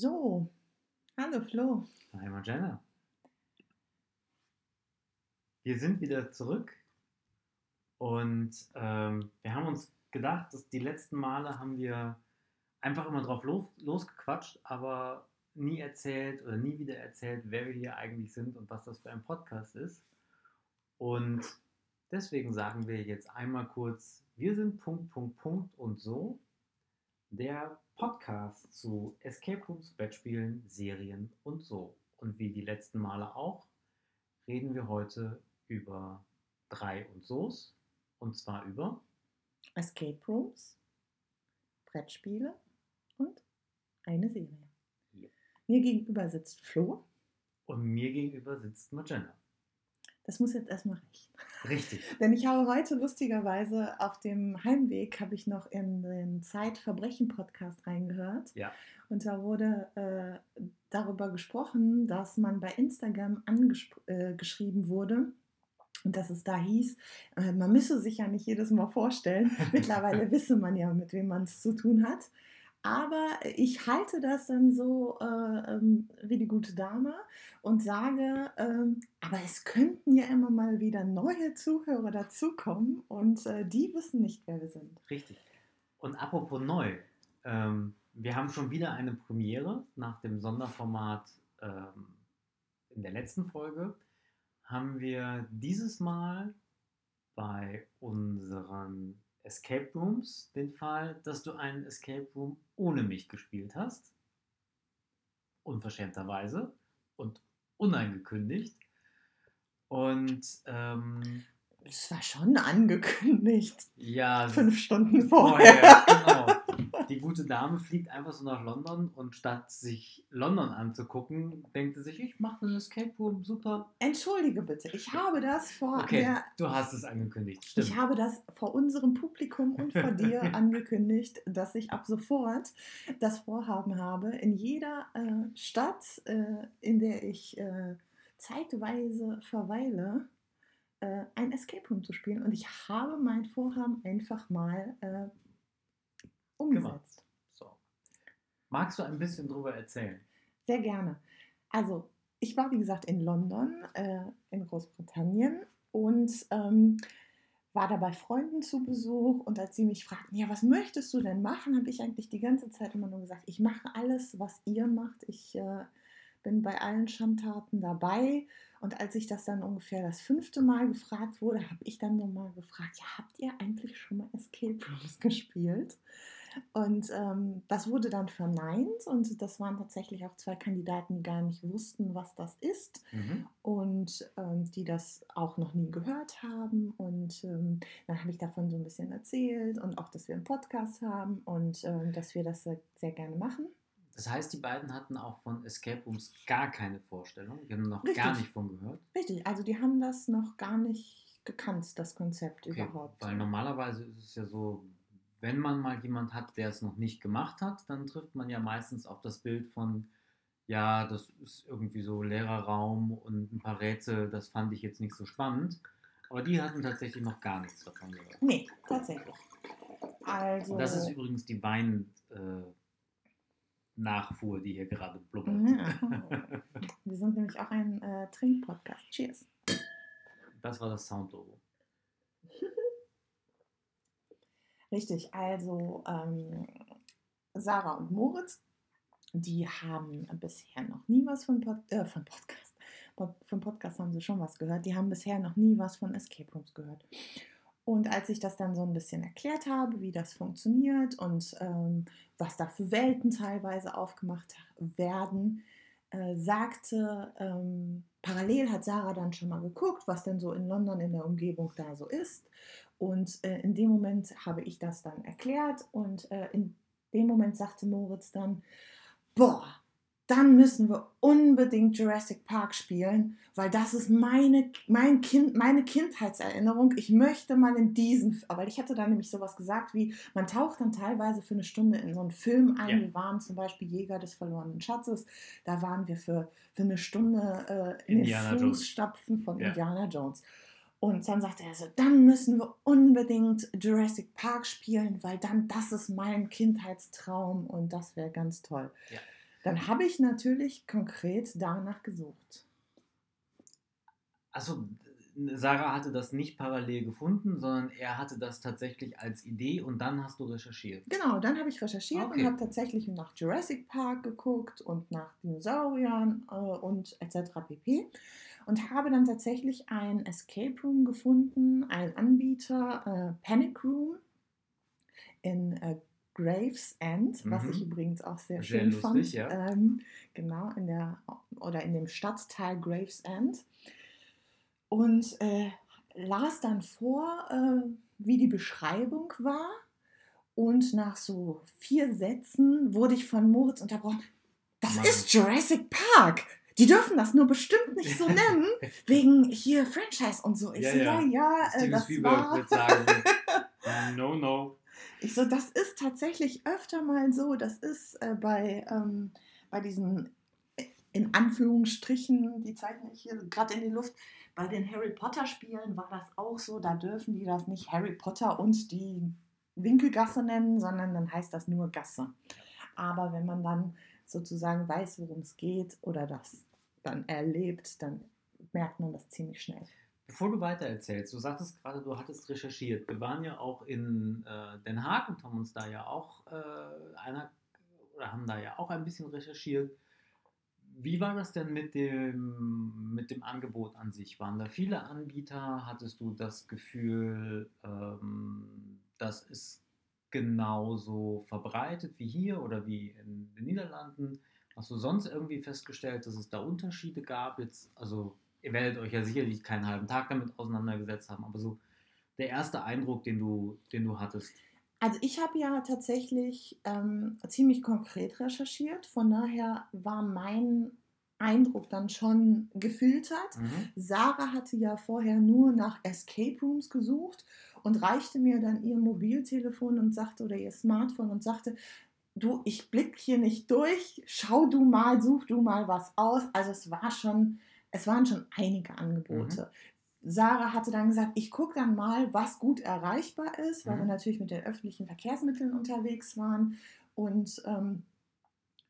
So, hallo Flo. Hi Marjana. Wir sind wieder zurück und ähm, wir haben uns gedacht, dass die letzten Male haben wir einfach immer drauf los, losgequatscht, aber nie erzählt oder nie wieder erzählt, wer wir hier eigentlich sind und was das für ein Podcast ist. Und deswegen sagen wir jetzt einmal kurz, wir sind Punkt, Punkt, Punkt und so. Der Podcast zu Escape Rooms, Brettspielen, Serien und so. Und wie die letzten Male auch, reden wir heute über drei und so's. Und zwar über Escape Rooms, Brettspiele und eine Serie. Ja. Mir gegenüber sitzt Flo. und mir gegenüber sitzt Magenta. Das muss jetzt erstmal reichen. Richtig. Denn ich habe heute lustigerweise auf dem Heimweg habe ich noch in den Zeitverbrechen-Podcast reingehört. Ja. Und da wurde äh, darüber gesprochen, dass man bei Instagram angeschrieben äh, wurde. Und dass es da hieß, äh, man müsse sich ja nicht jedes Mal vorstellen. Mittlerweile wisse man ja, mit wem man es zu tun hat. Aber ich halte das dann so äh, ähm, wie die gute Dame und sage, ähm, aber es könnten ja immer mal wieder neue Zuhörer dazukommen und äh, die wissen nicht, wer wir sind. Richtig. Und apropos neu, ähm, wir haben schon wieder eine Premiere nach dem Sonderformat ähm, in der letzten Folge. Haben wir dieses Mal bei unseren Escape Rooms den Fall, dass du einen Escape Room ohne mich gespielt hast. Unverschämterweise und unangekündigt. Und ähm, Es war schon angekündigt. ja, Fünf Stunden vorher. vorher, genau. Die gute Dame fliegt einfach so nach London und statt sich London anzugucken, denkt sie sich, ich mache einen Escape Room, super. Entschuldige bitte, ich habe das vor Okay, der du hast es angekündigt, stimmt. Ich habe das vor unserem Publikum und vor dir angekündigt, dass ich ab sofort das Vorhaben habe, in jeder äh, Stadt, äh, in der ich äh, zeitweise verweile, äh, ein Escape Room zu spielen. Und ich habe mein Vorhaben einfach mal äh, umgesetzt. So. Magst du ein bisschen drüber erzählen? Sehr gerne. Also, ich war, wie gesagt, in London, äh, in Großbritannien und ähm, war da bei Freunden zu Besuch. Und als sie mich fragten, ja, was möchtest du denn machen, habe ich eigentlich die ganze Zeit immer nur gesagt, ich mache alles, was ihr macht. Ich äh, bin bei allen Schandtaten dabei. Und als ich das dann ungefähr das fünfte Mal gefragt wurde, habe ich dann nochmal gefragt, ja, habt ihr eigentlich schon mal Escape Rooms gespielt? Und ähm, das wurde dann verneint und das waren tatsächlich auch zwei Kandidaten, die gar nicht wussten, was das ist Mhm. und ähm, die das auch noch nie gehört haben. Und ähm, dann habe ich davon so ein bisschen erzählt und auch, dass wir einen Podcast haben und ähm, dass wir das sehr, sehr gerne machen. Das heißt, die beiden hatten auch von Escape Rooms gar keine Vorstellung. Die haben noch Richtig. gar nicht von gehört. Richtig, also die haben das noch gar nicht gekannt, das Konzept Okay, überhaupt. Weil normalerweise ist es ja so, wenn man mal jemand hat, der es noch nicht gemacht hat, dann trifft man ja meistens auf das Bild von, ja, das ist irgendwie so leerer Raum und ein paar Rätsel, das fand ich jetzt nicht so spannend. Aber die hatten tatsächlich noch gar nichts davon gehört. Nee, tatsächlich. Also, Das ist übrigens die Wein, äh, Nachfuhr, die hier gerade blubbert. Ja. wir sind nämlich auch ein äh, Trinkpodcast. Cheers. Das war das Soundlogo. Richtig, also ähm, Sarah und Moritz, die haben bisher noch nie was von, Pod äh, von Podcast. Pod von Podcast haben sie schon was gehört. Die haben bisher noch nie was von Escape Rooms gehört. Und als ich das dann so ein bisschen erklärt habe, wie das funktioniert und ähm, was da für Welten teilweise aufgemacht werden, äh, sagte, ähm, parallel hat Sarah dann schon mal geguckt, was denn so in London in der Umgebung da so ist. Und äh, in dem Moment habe ich das dann erklärt und äh, in dem Moment sagte Moritz dann, boah, dann müssen wir unbedingt Jurassic Park spielen, weil das ist meine, mein kind, meine Kindheitserinnerung. Ich möchte mal in diesen, weil ich hatte da nämlich sowas gesagt wie, man taucht dann teilweise für eine Stunde in so einen Film ein. Ja. Wir waren zum Beispiel Jäger des verlorenen Schatzes. Da waren wir für, für eine Stunde äh, in Indiana den Jones. Fußstapfen von Ja. Indiana Jones. Und dann sagte er so, dann müssen wir unbedingt Jurassic Park spielen, weil dann das ist mein Kindheitstraum und das wäre ganz toll. Ja. Dann habe ich natürlich konkret danach gesucht. Also Sarah hatte das nicht parallel gefunden, sondern er hatte das tatsächlich als Idee und dann hast du recherchiert. Genau, dann habe ich recherchiert Okay. und habe tatsächlich nach Jurassic Park geguckt und nach Dinosauriern äh, und etc. pp. Und habe dann tatsächlich ein Escape Room gefunden, einen Anbieter, äh, Panic Room in äh, Gravesend, was Mhm. ich übrigens auch sehr, Sehr schön lustig, fand. ja. Ähm, genau, in der oder in dem Stadtteil Gravesend. Und äh, las dann vor, äh, wie die Beschreibung war. Und nach so vier Sätzen wurde ich von Moritz unterbrochen. Das Mann. ist Jurassic Park. Die dürfen das nur bestimmt nicht so nennen, wegen hier Franchise und so. Ich Ja, so, ja, ja. ja, äh, das war. sagen, no, no. Ich so, das ist tatsächlich öfter mal so. Das ist äh, bei, ähm, bei diesen, äh, in Anführungsstrichen, die zeichne ich hier gerade in die Luft, bei den Harry Potter Spielen war das auch so. Da dürfen die das nicht Harry Potter und die Winkelgasse nennen, sondern dann heißt das nur Gasse. Aber wenn man dann sozusagen weiß, worum es geht oder das dann erlebt, dann merkt man das ziemlich schnell. Bevor du weiter erzählst, du sagtest gerade, du hattest recherchiert. Wir waren ja auch in äh, Den Haag und haben uns da ja auch äh, einer oder haben da ja auch ein bisschen recherchiert. Wie war das denn mit dem, mit dem Angebot an sich? Waren da viele Anbieter? Hattest du das Gefühl, ähm, das ist genauso verbreitet wie hier oder wie in den Niederlanden? Hast du sonst irgendwie festgestellt, dass es da Unterschiede gab? Jetzt, also ihr werdet euch ja sicherlich keinen halben Tag damit auseinandergesetzt haben, aber so der erste Eindruck, den du, den du hattest. Also ich habe ja tatsächlich ähm, ziemlich konkret recherchiert, von daher war mein Eindruck dann schon gefiltert. Mhm. Sarah hatte ja vorher nur nach Escape Rooms gesucht und reichte mir dann ihr Mobiltelefon und sagte oder ihr Smartphone und sagte, du, ich blick hier nicht durch, schau du mal, such du mal was aus. Also es war schon, es waren schon einige Angebote. Sarah hatte dann gesagt, ich gucke dann mal, was gut erreichbar ist, weil Mhm. wir natürlich mit den öffentlichen Verkehrsmitteln unterwegs waren. Und, ähm,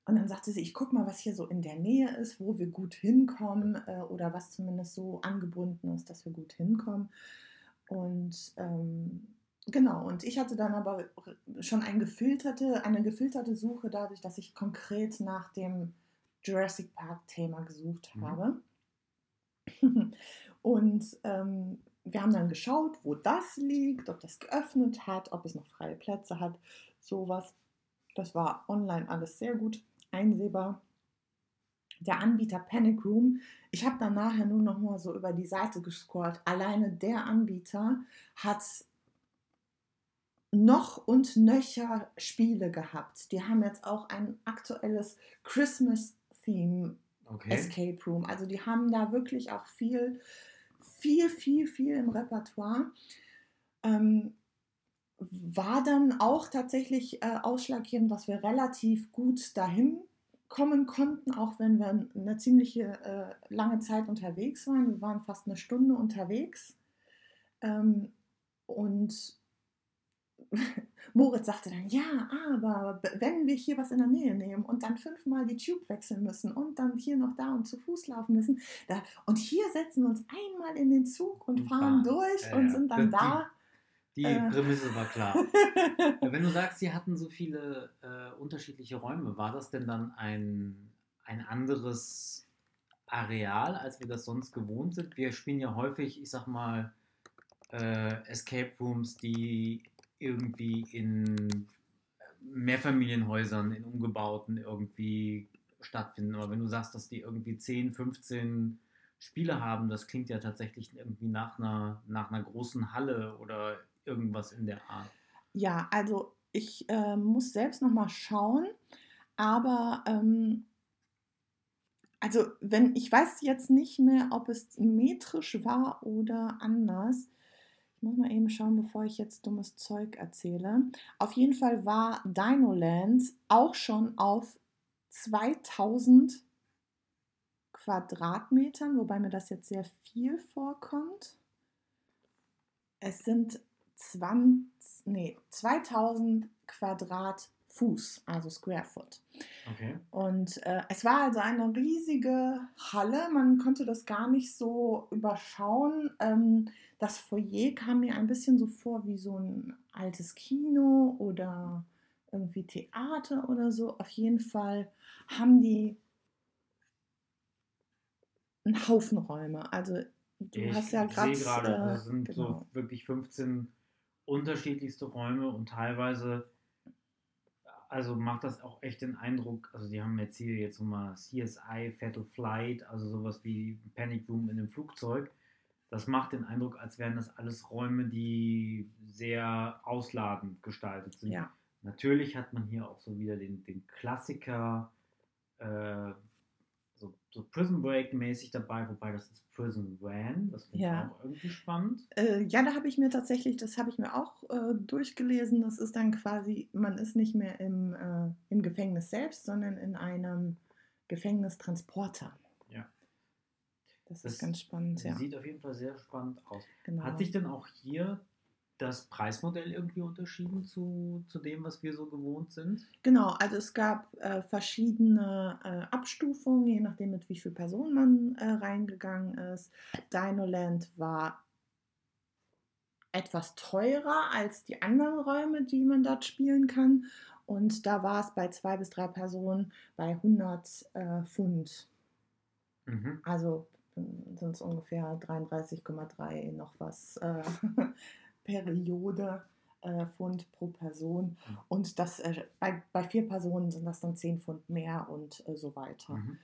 und dann sagte sie, ich gucke mal, was hier so in der Nähe ist, wo wir gut hinkommen äh, oder was zumindest so angebunden ist, dass wir gut hinkommen. Und ähm, genau, und ich hatte dann aber schon ein gefilterte, eine gefilterte Suche dadurch, dass ich konkret nach dem Jurassic Park-Thema gesucht Mhm. Und ähm, wir haben dann geschaut, wo das liegt, ob das geöffnet hat, ob es noch freie Plätze hat, sowas. Das war online alles sehr gut einsehbar. Der Anbieter Panic Room, ich habe dann nachher nur noch mal so über die Seite gescrollt. Alleine der Anbieter hat noch und nöcher Spiele gehabt. Die haben jetzt auch ein aktuelles Christmas-Theme Okay. Escape Room. Also die haben da wirklich auch viel, viel, viel, viel im Repertoire. Ähm, war dann auch tatsächlich äh, ausschlaggebend, dass wir relativ gut dahin kommen konnten, auch wenn wir eine ziemliche äh, lange Zeit unterwegs waren. Wir waren fast eine Stunde unterwegs. Ähm, und Moritz sagte dann, ja, aber wenn wir hier was in der Nähe nehmen und dann fünfmal die Tube wechseln müssen und dann hier noch da und zu Fuß laufen müssen, da, und hier setzen wir uns einmal in den Zug und Und fahren fahren. durch Ja, und sind dann da. Die Äh. Prämisse war klar. Wenn du sagst, sie hatten so viele äh, unterschiedliche Räume, war das denn dann ein, ein anderes Areal, als wir das sonst gewohnt sind? Wir spielen ja häufig, ich sag mal, äh, Escape Rooms, die irgendwie in Mehrfamilienhäusern, in umgebauten irgendwie stattfinden. Aber wenn du sagst, dass die irgendwie 10, 15 Spiele haben, das klingt ja tatsächlich irgendwie nach einer, nach einer großen Halle oder irgendwas in der Art. Ja, also ich äh, muss selbst noch mal schauen, aber ähm, also wenn ich weiß jetzt nicht mehr, ob es metrisch war oder anders. Ich muss mal eben schauen, bevor ich jetzt dummes Zeug erzähle. Auf jeden Fall war Dinoland auch schon auf 2000 Quadratmetern, wobei mir das jetzt sehr viel vorkommt. Es sind 20, nee, 2000 Quadratfläche. Fuß, also Square Foot. Okay. Und äh, es war also eine riesige Halle, man konnte das gar nicht so überschauen. Ähm, das Foyer kam mir ein bisschen so vor wie so ein altes Kino oder irgendwie Theater oder so. Auf jeden Fall haben die einen Haufen Räume. Also du Ich hast ja gerade. sehe gerade, es sind genau. so wirklich 15 unterschiedlichste Räume und teilweise, also macht das auch echt den Eindruck, also die haben jetzt hier jetzt nochmal CSI, Fatal Flight, also sowas wie Panic Room in einem Flugzeug. Das macht den Eindruck, als wären das alles Räume, die sehr ausladend gestaltet sind. ja. Natürlich hat man hier auch so wieder den, den Klassiker, äh, so, so Prison Break mäßig dabei, wobei das ist Prison Van, das finde Ja. ich auch irgendwie spannend. Äh, ja, da habe ich mir tatsächlich, das habe ich mir auch äh, durchgelesen. Das ist dann quasi, man ist nicht mehr im, äh, im Gefängnis selbst, sondern in einem Gefängnistransporter. Ja. Das, Das ist ganz spannend, ja. Sieht auf jeden Fall sehr spannend aus. Genau. Hat sich denn auch hier das Preismodell irgendwie unterschieden zu, zu dem, was wir so gewohnt sind? Genau, also es gab äh, verschiedene äh, Abstufungen, je nachdem, mit wie viel Personen man äh, reingegangen ist. Dinoland war etwas teurer als die anderen Räume, die man dort spielen kann. Und da war es bei zwei bis drei Personen bei 100 äh, Pfund. Mhm. Also sind es ungefähr 33,3 noch was äh, Periode äh, Pfund pro Person. Mhm. Und das, äh, bei, bei vier Personen sind das dann 10 Pfund mehr und äh, so weiter. Mhm.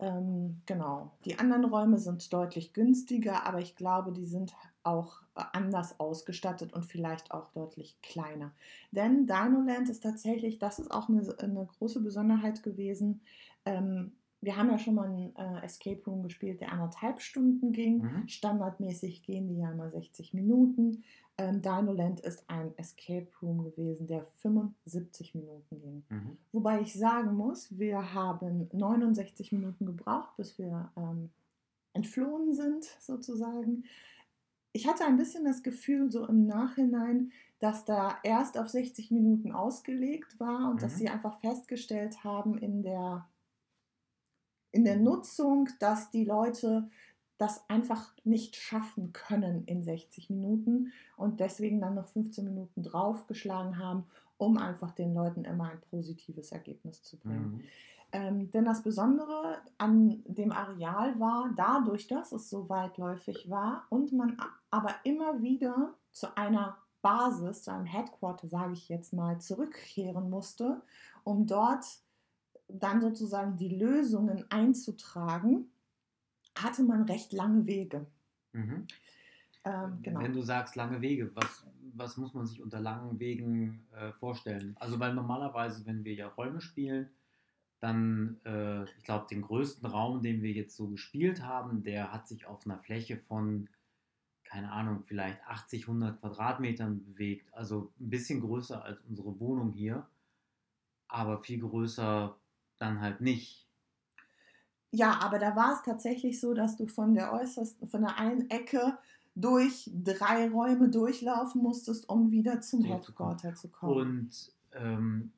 Ähm, genau. Die anderen Räume sind deutlich günstiger, aber ich glaube, die sind auch äh, anders ausgestattet und vielleicht auch deutlich kleiner. Denn Dinoland ist tatsächlich, das ist auch eine, eine große Besonderheit gewesen. Ähm, wir haben ja schon mal einen äh, Escape Room gespielt, der anderthalb Stunden ging. Mhm. Standardmäßig gehen die ja immer 60 Minuten. Ähm, Dinoland ist ein Escape Room gewesen, der 75 Minuten ging. Mhm. Wobei ich sagen muss, wir haben 69 Minuten gebraucht, bis wir ähm, entflohen sind, sozusagen. Ich hatte ein bisschen das Gefühl, so im Nachhinein, dass da erst auf 60 Minuten ausgelegt war und dass Mhm. sie einfach festgestellt haben in der, in der Nutzung, dass die Leute das einfach nicht schaffen können in 60 Minuten und deswegen dann noch 15 Minuten draufgeschlagen haben, um einfach den Leuten immer ein positives Ergebnis zu bringen. Mhm. Ähm, denn das Besondere an dem Areal war, dadurch, dass es so weitläufig war und man aber immer wieder zu einer Basis, zu einem Headquarter, sage ich jetzt mal, zurückkehren musste, um dort dann sozusagen die Lösungen einzutragen, hatte man recht lange Wege. Mhm. Ähm, genau. Wenn du sagst lange Wege, was, was muss man sich unter langen Wegen äh, vorstellen? Also weil normalerweise, wenn wir ja Räume spielen, dann, äh, ich glaube, den größten Raum, den wir jetzt so gespielt haben, der hat sich auf einer Fläche von, keine Ahnung, vielleicht 80, 100 Quadratmetern bewegt. Also ein bisschen größer als unsere Wohnung hier, aber viel größer dann halt nicht. Ja, aber da war es tatsächlich so, dass du von der äußersten, von der einen Ecke durch drei Räume durchlaufen musstest, um wieder zum Zurückzukommen. Headquarter zu kommen. Und ähm,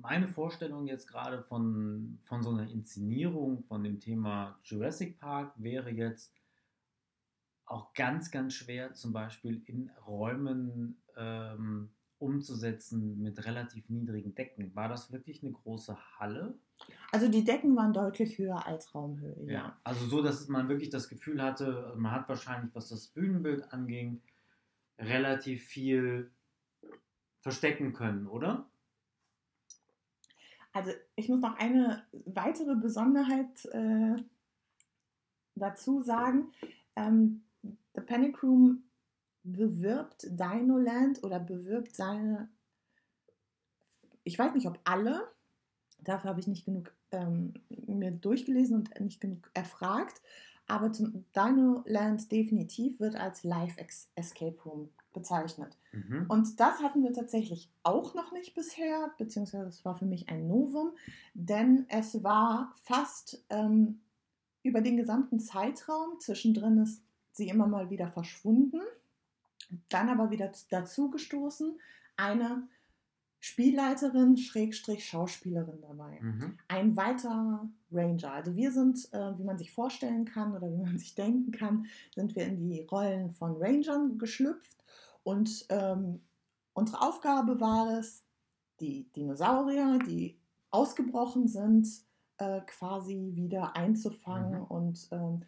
meine Vorstellung jetzt gerade von, von so einer Inszenierung von dem Thema Jurassic Park wäre jetzt auch ganz, ganz schwer, zum Beispiel in Räumen ähm, umzusetzen mit relativ niedrigen Decken. War das wirklich eine große Halle? Also die Decken waren deutlich höher als Raumhöhe, ja. Also so, dass man wirklich das Gefühl hatte, man hat wahrscheinlich, was das Bühnenbild anging, relativ viel verstecken können, oder? Also ich muss noch eine weitere Besonderheit äh, dazu sagen. Ähm, The Panic Room bewirbt Dinoland oder bewirbt seine, ich weiß nicht ob alle, dafür habe ich nicht genug ähm, mir durchgelesen und nicht genug erfragt, aber zum Dinoland definitiv wird als Live Escape Room bezeichnet. Mhm. Und das hatten wir tatsächlich auch noch nicht bisher, beziehungsweise es war für mich ein Novum, denn es war fast ähm, über den gesamten Zeitraum, zwischendrin ist sie immer mal wieder verschwunden, dann aber wieder dazu gestoßen, eine Spielleiterin, Schrägstrich, Schauspielerin dabei. Mhm. Ein weiterer Ranger. Also wir sind, äh, wie man sich vorstellen kann oder wie man sich denken kann, sind wir in die Rollen von Rangern geschlüpft. Und ähm, unsere Aufgabe war es, die Dinosaurier, die ausgebrochen sind, äh, quasi wieder einzufangen Mhm. und ähm,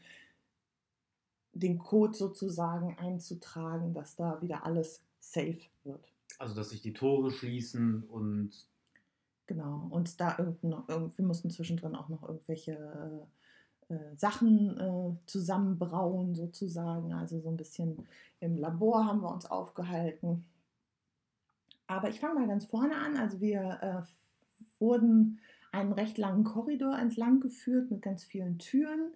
den Code sozusagen einzutragen, dass da wieder alles safe wird. Also, dass sich die Tore schließen und Genau. Und da irgend noch, irgend, wir mussten zwischendrin auch noch irgendwelche äh, äh, Sachen äh, zusammenbrauen, sozusagen. Also so ein bisschen im Labor haben wir uns aufgehalten. Aber ich fange mal ganz vorne an. Also wir äh, wurden einen recht langen Korridor entlang geführt mit ganz vielen Türen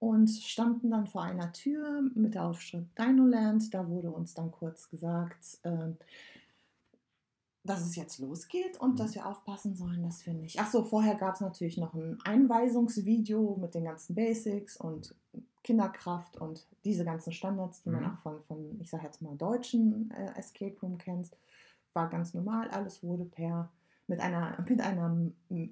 und standen dann vor einer Tür mit der Aufschrift Dinoland. Da wurde uns dann kurz gesagt, äh, dass es jetzt losgeht und Mhm. dass wir aufpassen sollen, dass wir nicht. Ach so, vorher gab es natürlich noch ein Einweisungsvideo mit den ganzen Basics und Kinderkraft und diese ganzen Standards, die man Mhm. auch von, von, ich sage jetzt mal, deutschen äh, Escape Room kennt. War ganz normal, alles wurde per mit einer, mit einer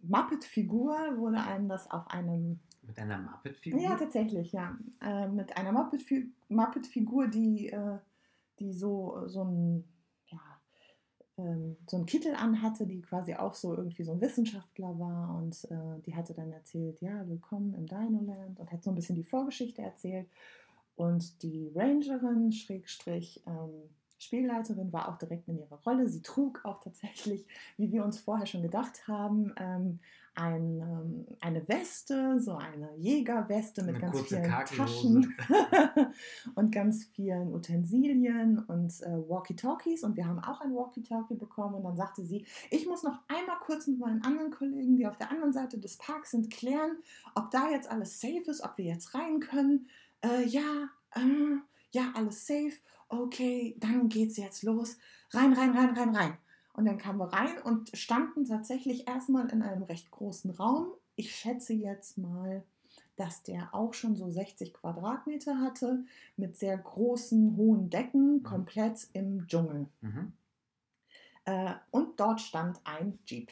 Muppet-Figur wurde einem das auf einem mit einer Muppet-Figur. ja, tatsächlich, ja. Äh, mit einer Muppet-Fi- Muppet-Figur, die, äh, die so, so ein, ähm, so einen Kittel anhatte, die quasi auch so irgendwie so ein Wissenschaftler war und äh, die hatte dann erzählt, ja, willkommen im Dinoland und hat so ein bisschen die Vorgeschichte erzählt. Und die Rangerin, Schrägstrich, ähm, Spielleiterin, war auch direkt in ihrer Rolle. Sie trug auch tatsächlich, wie wir uns vorher schon gedacht haben, ähm, ein, ähm, eine Weste, so eine Jägerweste mit Eine ganz vielen. Taschen und ganz vielen Utensilien und äh, Walkie-Talkies. Und wir haben auch ein Walkie-Talkie bekommen. Und dann sagte sie, ich muss noch einmal kurz mit meinen anderen Kollegen, die auf der anderen Seite des Parks sind, klären, ob da jetzt alles safe ist, ob wir jetzt rein können. Äh, ja, äh, ja, alles safe. Okay, dann geht's jetzt los. Rein, rein, rein, rein, rein. Und dann kamen wir rein und standen tatsächlich erstmal in einem recht großen Raum. Ich schätze jetzt mal, dass der auch schon so 60 Quadratmeter hatte, mit sehr großen, hohen Decken, komplett im Dschungel. Mhm. Äh, und dort stand ein Jeep.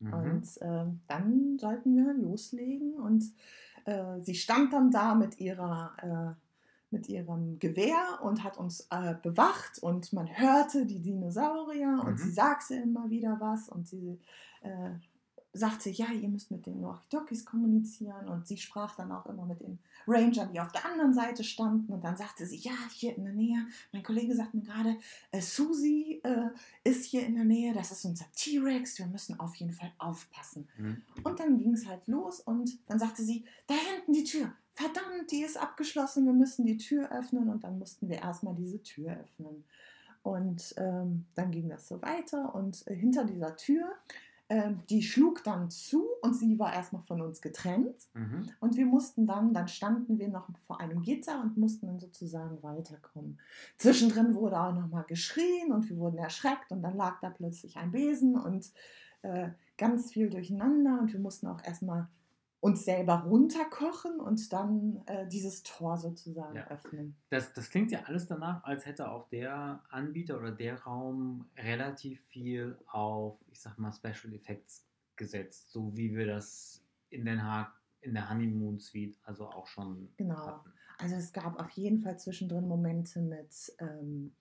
Mhm. Und äh, dann sollten wir loslegen. Und äh, sie stand dann da mit ihrer äh, mit ihrem Gewehr und hat uns äh, bewacht und man hörte die Dinosaurier und Mhm. sie sagte immer wieder was und sie äh, sagte, ja, ihr müsst mit den Walkie-Talkies kommunizieren und sie sprach dann auch immer mit den Rangern, die auf der anderen Seite standen und dann sagte sie, ja, hier in der Nähe, mein Kollege sagt mir gerade, äh, Susi äh, ist hier in der Nähe, das ist unser T-Rex, wir müssen auf jeden Fall aufpassen. Mhm. Und dann ging es halt los und dann sagte sie, da hinten die Tür. Verdammt, die ist abgeschlossen, wir müssen die Tür öffnen. Und dann mussten wir erstmal diese Tür öffnen. Und ähm, dann ging das so weiter und äh, hinter dieser Tür, die schlug dann zu und sie war erstmal von uns getrennt. Mhm. Und wir mussten dann, dann standen wir noch vor einem Gitter und mussten dann sozusagen weiterkommen. Zwischendrin wurde auch nochmal geschrien und wir wurden erschreckt und dann lag da plötzlich ein Besen und äh, ganz viel durcheinander und wir mussten auch erstmal uns selber runterkochen und dann äh, dieses Tor sozusagen Ja. öffnen. Das, das klingt ja alles danach, als hätte auch der Anbieter oder der Raum relativ viel auf, ich sag mal, Special Effects gesetzt, so wie wir das in Den Haag in der Honeymoon Suite also auch schon Genau. hatten. Also es gab auf jeden Fall zwischendrin Momente mit, ähm,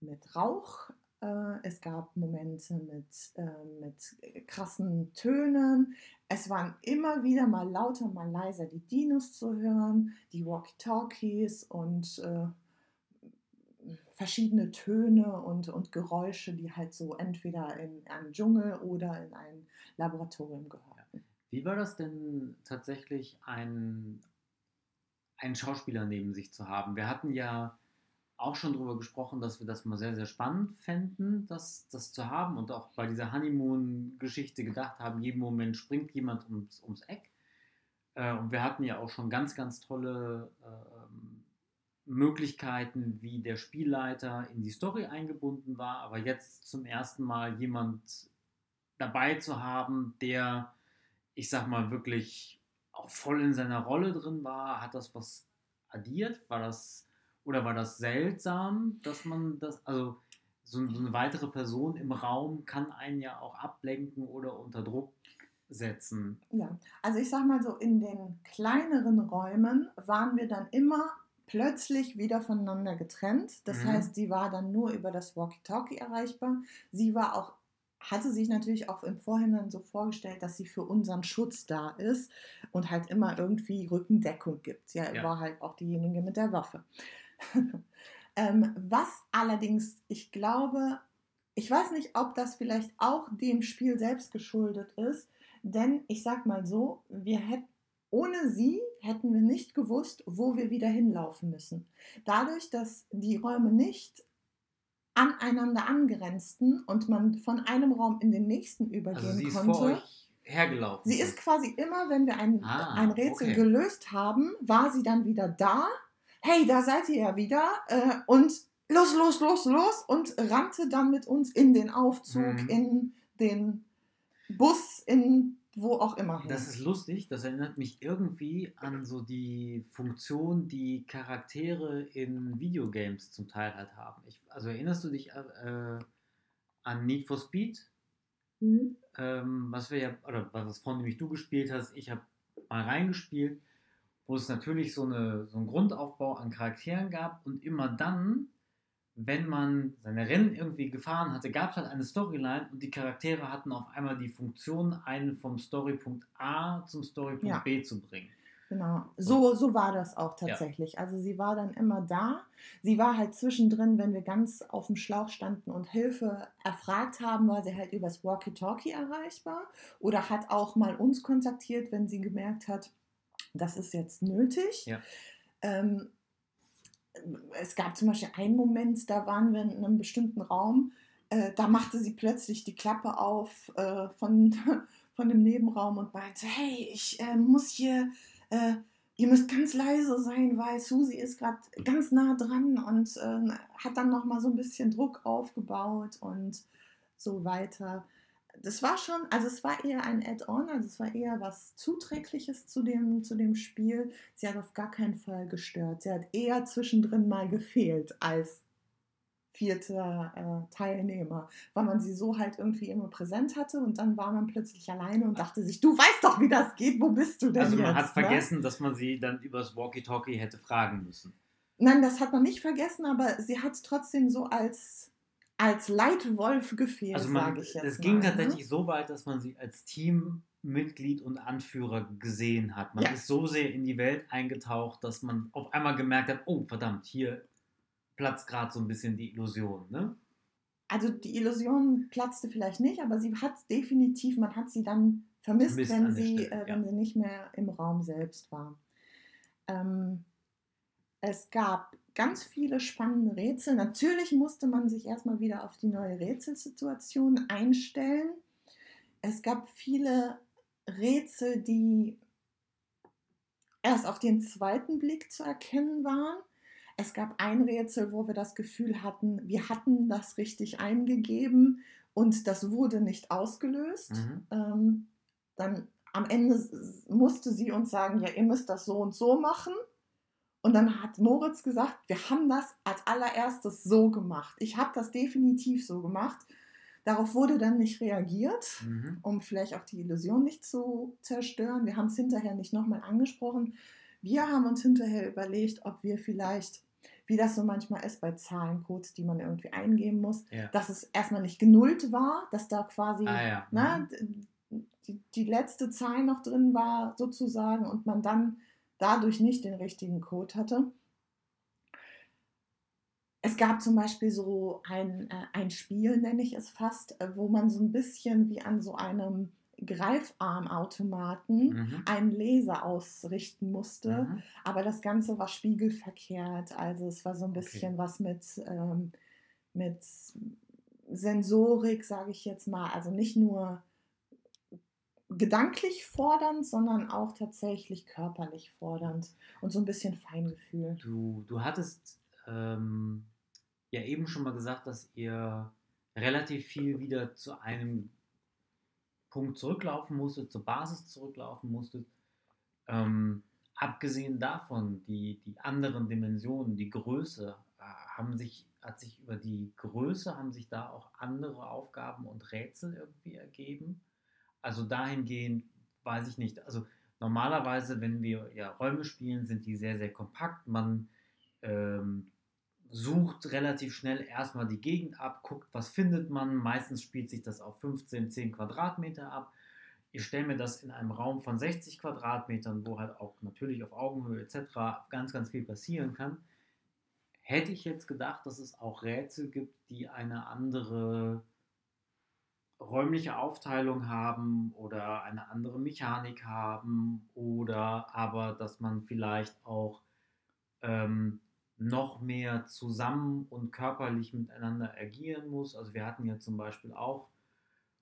mit Rauch. Äh, es gab Momente mit, äh, mit krassen Tönen. Es waren immer wieder mal lauter, mal leiser die Dinos zu hören, die Walkie-Talkies und äh, verschiedene Töne und, und Geräusche, die halt so entweder in einen Dschungel oder in ein Laboratorium gehörten. Wie war das denn tatsächlich, ein, einen Schauspieler neben sich zu haben? Wir hatten ja auch schon darüber gesprochen, dass wir das mal sehr, sehr spannend fänden, das, das zu haben und auch bei dieser Honeymoon-Geschichte gedacht haben, jeden Moment springt jemand ums, ums Eck. Äh, und wir hatten ja auch schon ganz, ganz tolle ähm, Möglichkeiten, wie der Spielleiter in die Story eingebunden war, aber jetzt zum ersten Mal jemand dabei zu haben, der, ich sag mal, wirklich auch voll in seiner Rolle drin war, hat das was addiert? War das oder war das seltsam, dass man das, also so, so eine weitere Person im Raum kann einen ja auch ablenken oder unter Druck setzen. Ja, also ich sag mal so, in den kleineren Räumen waren wir dann immer plötzlich wieder voneinander getrennt. Das Mhm. heißt, sie war dann nur über das Walkie-Talkie erreichbar. Sie war auch, hatte sich natürlich auch im Vorhinein so vorgestellt, dass sie für unseren Schutz da ist und halt immer irgendwie Rückendeckung gibt. Sie Ja. war halt auch diejenige mit der Waffe. ähm, was allerdings, ich glaube, ich weiß nicht, ob das vielleicht auch dem Spiel selbst geschuldet ist, denn ich sag mal so, wir hätten ohne sie hätten wir nicht gewusst, wo wir wieder hinlaufen müssen. Dadurch, dass die Räume nicht aneinander angrenzten und man von einem Raum in den nächsten übergehen Also sie ist konnte. vor euch hergelaufen. Sie ist quasi immer, wenn wir ein, Ah, ein Rätsel okay. gelöst haben, war sie dann wieder da. Hey, da seid ihr ja wieder. Äh, und los, los, los, los. Und rannte dann mit uns in den Aufzug, Mhm. in den Bus, in wo auch immer hin. Das ist lustig, das erinnert mich irgendwie an so die Funktion, die Charaktere in Videogames zum Teil halt haben. Ich, also erinnerst du dich äh, an Need for Speed? Mhm. ähm, was wir ja, oder was von nämlich du gespielt hast, ich habe mal reingespielt, wo es natürlich so, eine, so einen Grundaufbau an Charakteren gab und immer dann, wenn man seine Rennen irgendwie gefahren hatte, gab es halt eine Storyline und die Charaktere hatten auf einmal die Funktion, einen vom Storypunkt A zum Storypunkt Ja. B zu bringen. Genau, so, so war das auch tatsächlich. Also sie war dann immer da. Sie war halt zwischendrin, wenn wir ganz auf dem Schlauch standen und Hilfe erfragt haben, war sie halt übers Walkie-Talkie erreichbar oder hat auch mal uns kontaktiert, wenn sie gemerkt hat, das ist jetzt nötig. Ja. Ähm, es gab zum Beispiel einen Moment, da waren wir in einem bestimmten Raum, äh, da machte sie plötzlich die Klappe auf äh, von, von dem Nebenraum und meinte, hey, ich äh, muss hier, äh, ihr müsst ganz leise sein, weil Susi ist gerade ganz nah dran und äh, hat dann nochmal so ein bisschen Druck aufgebaut und so weiter. Das war schon, also es war eher ein Add-on, also es war eher was Zuträgliches zu dem, zu dem Spiel. Sie hat auf gar keinen Fall gestört. Sie hat eher zwischendrin mal gefehlt als vierter äh, Teilnehmer, weil man sie so halt irgendwie immer präsent hatte und dann war man plötzlich alleine und dachte sich, du weißt doch, wie das geht, wo bist du denn Also man jetzt? hat ne? vergessen, dass man sie dann übers Walkie-Talkie hätte fragen müssen. Nein, das hat man nicht vergessen, aber sie hat trotzdem so als, als Leitwolf gefehlt, Also sage ich jetzt es ging mal, ne? tatsächlich so weit, dass man sie als Teammitglied und Anführer gesehen hat. Man Ja. ist so sehr in die Welt eingetaucht, dass man auf einmal gemerkt hat, oh verdammt, hier platzt gerade so ein bisschen die Illusion. Ne? Also die Illusion platzte vielleicht nicht, aber sie hat definitiv, man hat sie dann vermisst, Vermisst wenn, sie, Stelle, äh, wenn ja. sie nicht mehr im Raum selbst war. Ähm, es gab ganz viele spannende Rätsel. Natürlich musste man sich erstmal wieder auf die neue Rätselsituation einstellen. Es gab viele Rätsel, die erst auf den zweiten Blick zu erkennen waren. Es gab ein Rätsel, wo wir das Gefühl hatten, wir hatten das richtig eingegeben und das wurde nicht ausgelöst. Mhm. Ähm, dann am Ende musste sie uns sagen, ja, ihr müsst das so und so machen. Und dann hat Moritz gesagt, wir haben das als allererstes so gemacht. Ich habe das definitiv so gemacht. Darauf wurde dann nicht reagiert, Mhm. um vielleicht auch die Illusion nicht zu zerstören. Wir haben es hinterher nicht nochmal angesprochen. Wir haben uns hinterher überlegt, ob wir vielleicht, wie das so manchmal ist bei Zahlencodes, die man irgendwie eingeben muss, Ja. dass es erstmal nicht genullt war, dass da quasi Ah ja. ne, Mhm. die, die letzte Zahl noch drin war sozusagen und man dann dadurch nicht den richtigen Code hatte. Es gab zum Beispiel so ein, äh, ein Spiel, nenne ich es fast, äh, wo man so ein bisschen wie an so einem Greifarmautomaten Mhm. einen Laser ausrichten musste. Mhm. Aber das Ganze war spiegelverkehrt. Also es war so ein Okay. bisschen was mit, ähm, mit Sensorik, sage ich jetzt mal. Also nicht nur gedanklich fordernd, sondern auch tatsächlich körperlich fordernd und so ein bisschen Feingefühl. Du, du hattest ähm, ja eben schon mal gesagt, dass ihr relativ viel wieder zu einem Punkt zurücklaufen musstet, zur Basis zurücklaufen musstet. Ähm, abgesehen davon, die, die anderen Dimensionen, die Größe, haben sich, hat sich über die Größe, haben sich da auch andere Aufgaben und Rätsel irgendwie ergeben? Also dahingehend weiß ich nicht. Also normalerweise, wenn wir ja Räume spielen, sind die sehr, sehr kompakt. Man ähm, sucht relativ schnell erstmal die Gegend ab, guckt, was findet man. Meistens spielt sich das auf 15, 10 Quadratmeter ab. Ich stelle mir das in einem Raum von 60 Quadratmetern, wo halt auch natürlich auf Augenhöhe etc. ganz, ganz viel passieren kann. Hätte ich jetzt gedacht, dass es auch Rätsel gibt, die eine andere räumliche Aufteilung haben oder eine andere Mechanik haben oder aber, dass man vielleicht auch ähm, noch mehr zusammen und körperlich miteinander agieren muss. Also wir hatten ja zum Beispiel auch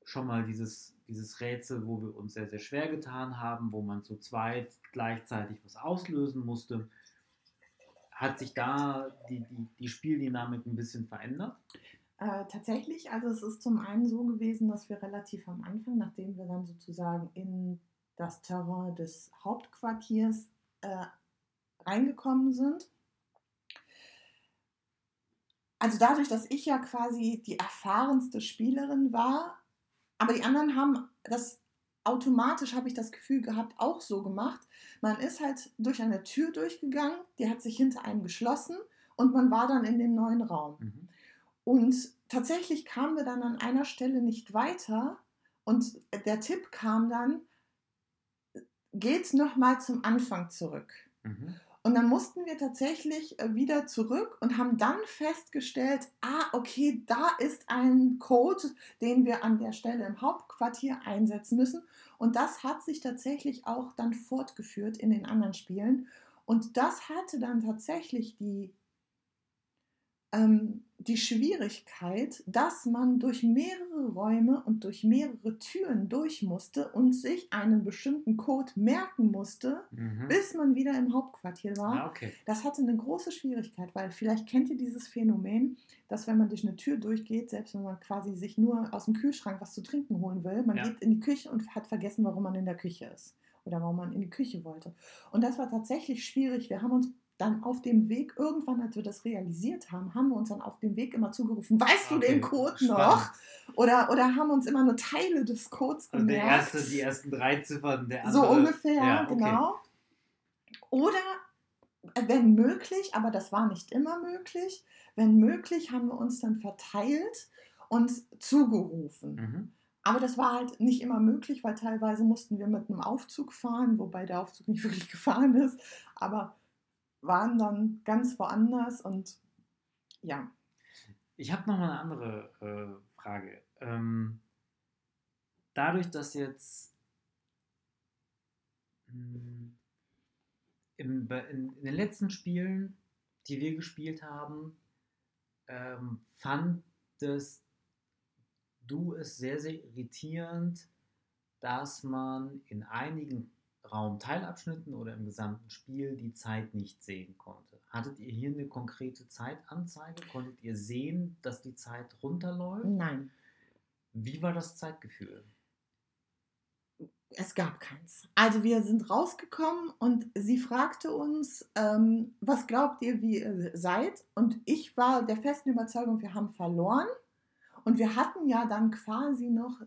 schon mal dieses, dieses Rätsel, wo wir uns sehr, sehr schwer getan haben, wo man zu zweit gleichzeitig was auslösen musste. Hat sich da die, die, die Spieldynamik ein bisschen verändert? Äh, tatsächlich, also es ist zum einen so gewesen, dass wir relativ am Anfang, nachdem wir dann sozusagen in das Terrain des Hauptquartiers äh, reingekommen sind, also dadurch, dass ich ja quasi die erfahrenste Spielerin war, aber die anderen haben das automatisch, habe ich das Gefühl gehabt, auch so gemacht. Man ist halt durch eine Tür durchgegangen, die hat sich hinter einem geschlossen und man war dann in dem neuen Raum. Mhm. Und tatsächlich kamen wir dann an einer Stelle nicht weiter und der Tipp kam dann, geht nochmal zum Anfang zurück. Mhm. Und dann mussten wir tatsächlich äh, wieder zurück und haben dann festgestellt, ah, okay, da ist ein Code, den wir an der Stelle im Hauptquartier einsetzen müssen. Und das hat sich tatsächlich auch dann fortgeführt in den anderen Spielen. Und das hatte dann tatsächlich die ähm, die Schwierigkeit, dass man durch mehrere Räume und durch mehrere Türen durch musste und sich einen bestimmten Code merken musste, mhm. bis man wieder im Hauptquartier war. Ja, okay. Das hatte eine große Schwierigkeit, weil vielleicht kennt ihr dieses Phänomen, dass wenn man durch eine Tür durchgeht, selbst wenn man quasi sich nur aus dem Kühlschrank was zu trinken holen will, man ja. geht in die Küche und hat vergessen, warum man in der Küche ist oder warum man in die Küche wollte. Und das war tatsächlich schwierig. Wir haben uns dann auf dem Weg, irgendwann, als wir das realisiert haben, haben wir uns dann auf dem Weg immer zugerufen, weißt okay. du den Code Spannend. noch? Oder, oder haben uns immer nur Teile des Codes also gemerkt. Also erste, die ersten drei Ziffern der andere. So ungefähr, ja, okay. genau. Oder wenn möglich, aber das war nicht immer möglich, wenn möglich, haben wir uns dann verteilt und zugerufen. Mhm. Aber das war halt nicht immer möglich, weil teilweise mussten wir mit einem Aufzug fahren, wobei der Aufzug nicht wirklich gefahren ist. Aber waren dann ganz woanders und ja. Ich habe noch mal eine andere äh, Frage. Ähm, dadurch, dass jetzt mh, hm, in, in, in, den letzten Spielen, die wir gespielt haben, ähm, fandest du es sehr, sehr irritierend, dass man in einigen Raumteilabschnitten oder im gesamten Spiel die Zeit nicht sehen konnte. Hattet ihr hier eine konkrete Zeitanzeige? Konntet ihr sehen, dass die Zeit runterläuft? Nein. Wie war das Zeitgefühl? Es gab keins. Also wir sind rausgekommen und sie fragte uns, ähm, was glaubt ihr, wie ihr seid? Und ich war der festen Überzeugung, wir haben verloren. Und wir hatten ja dann quasi noch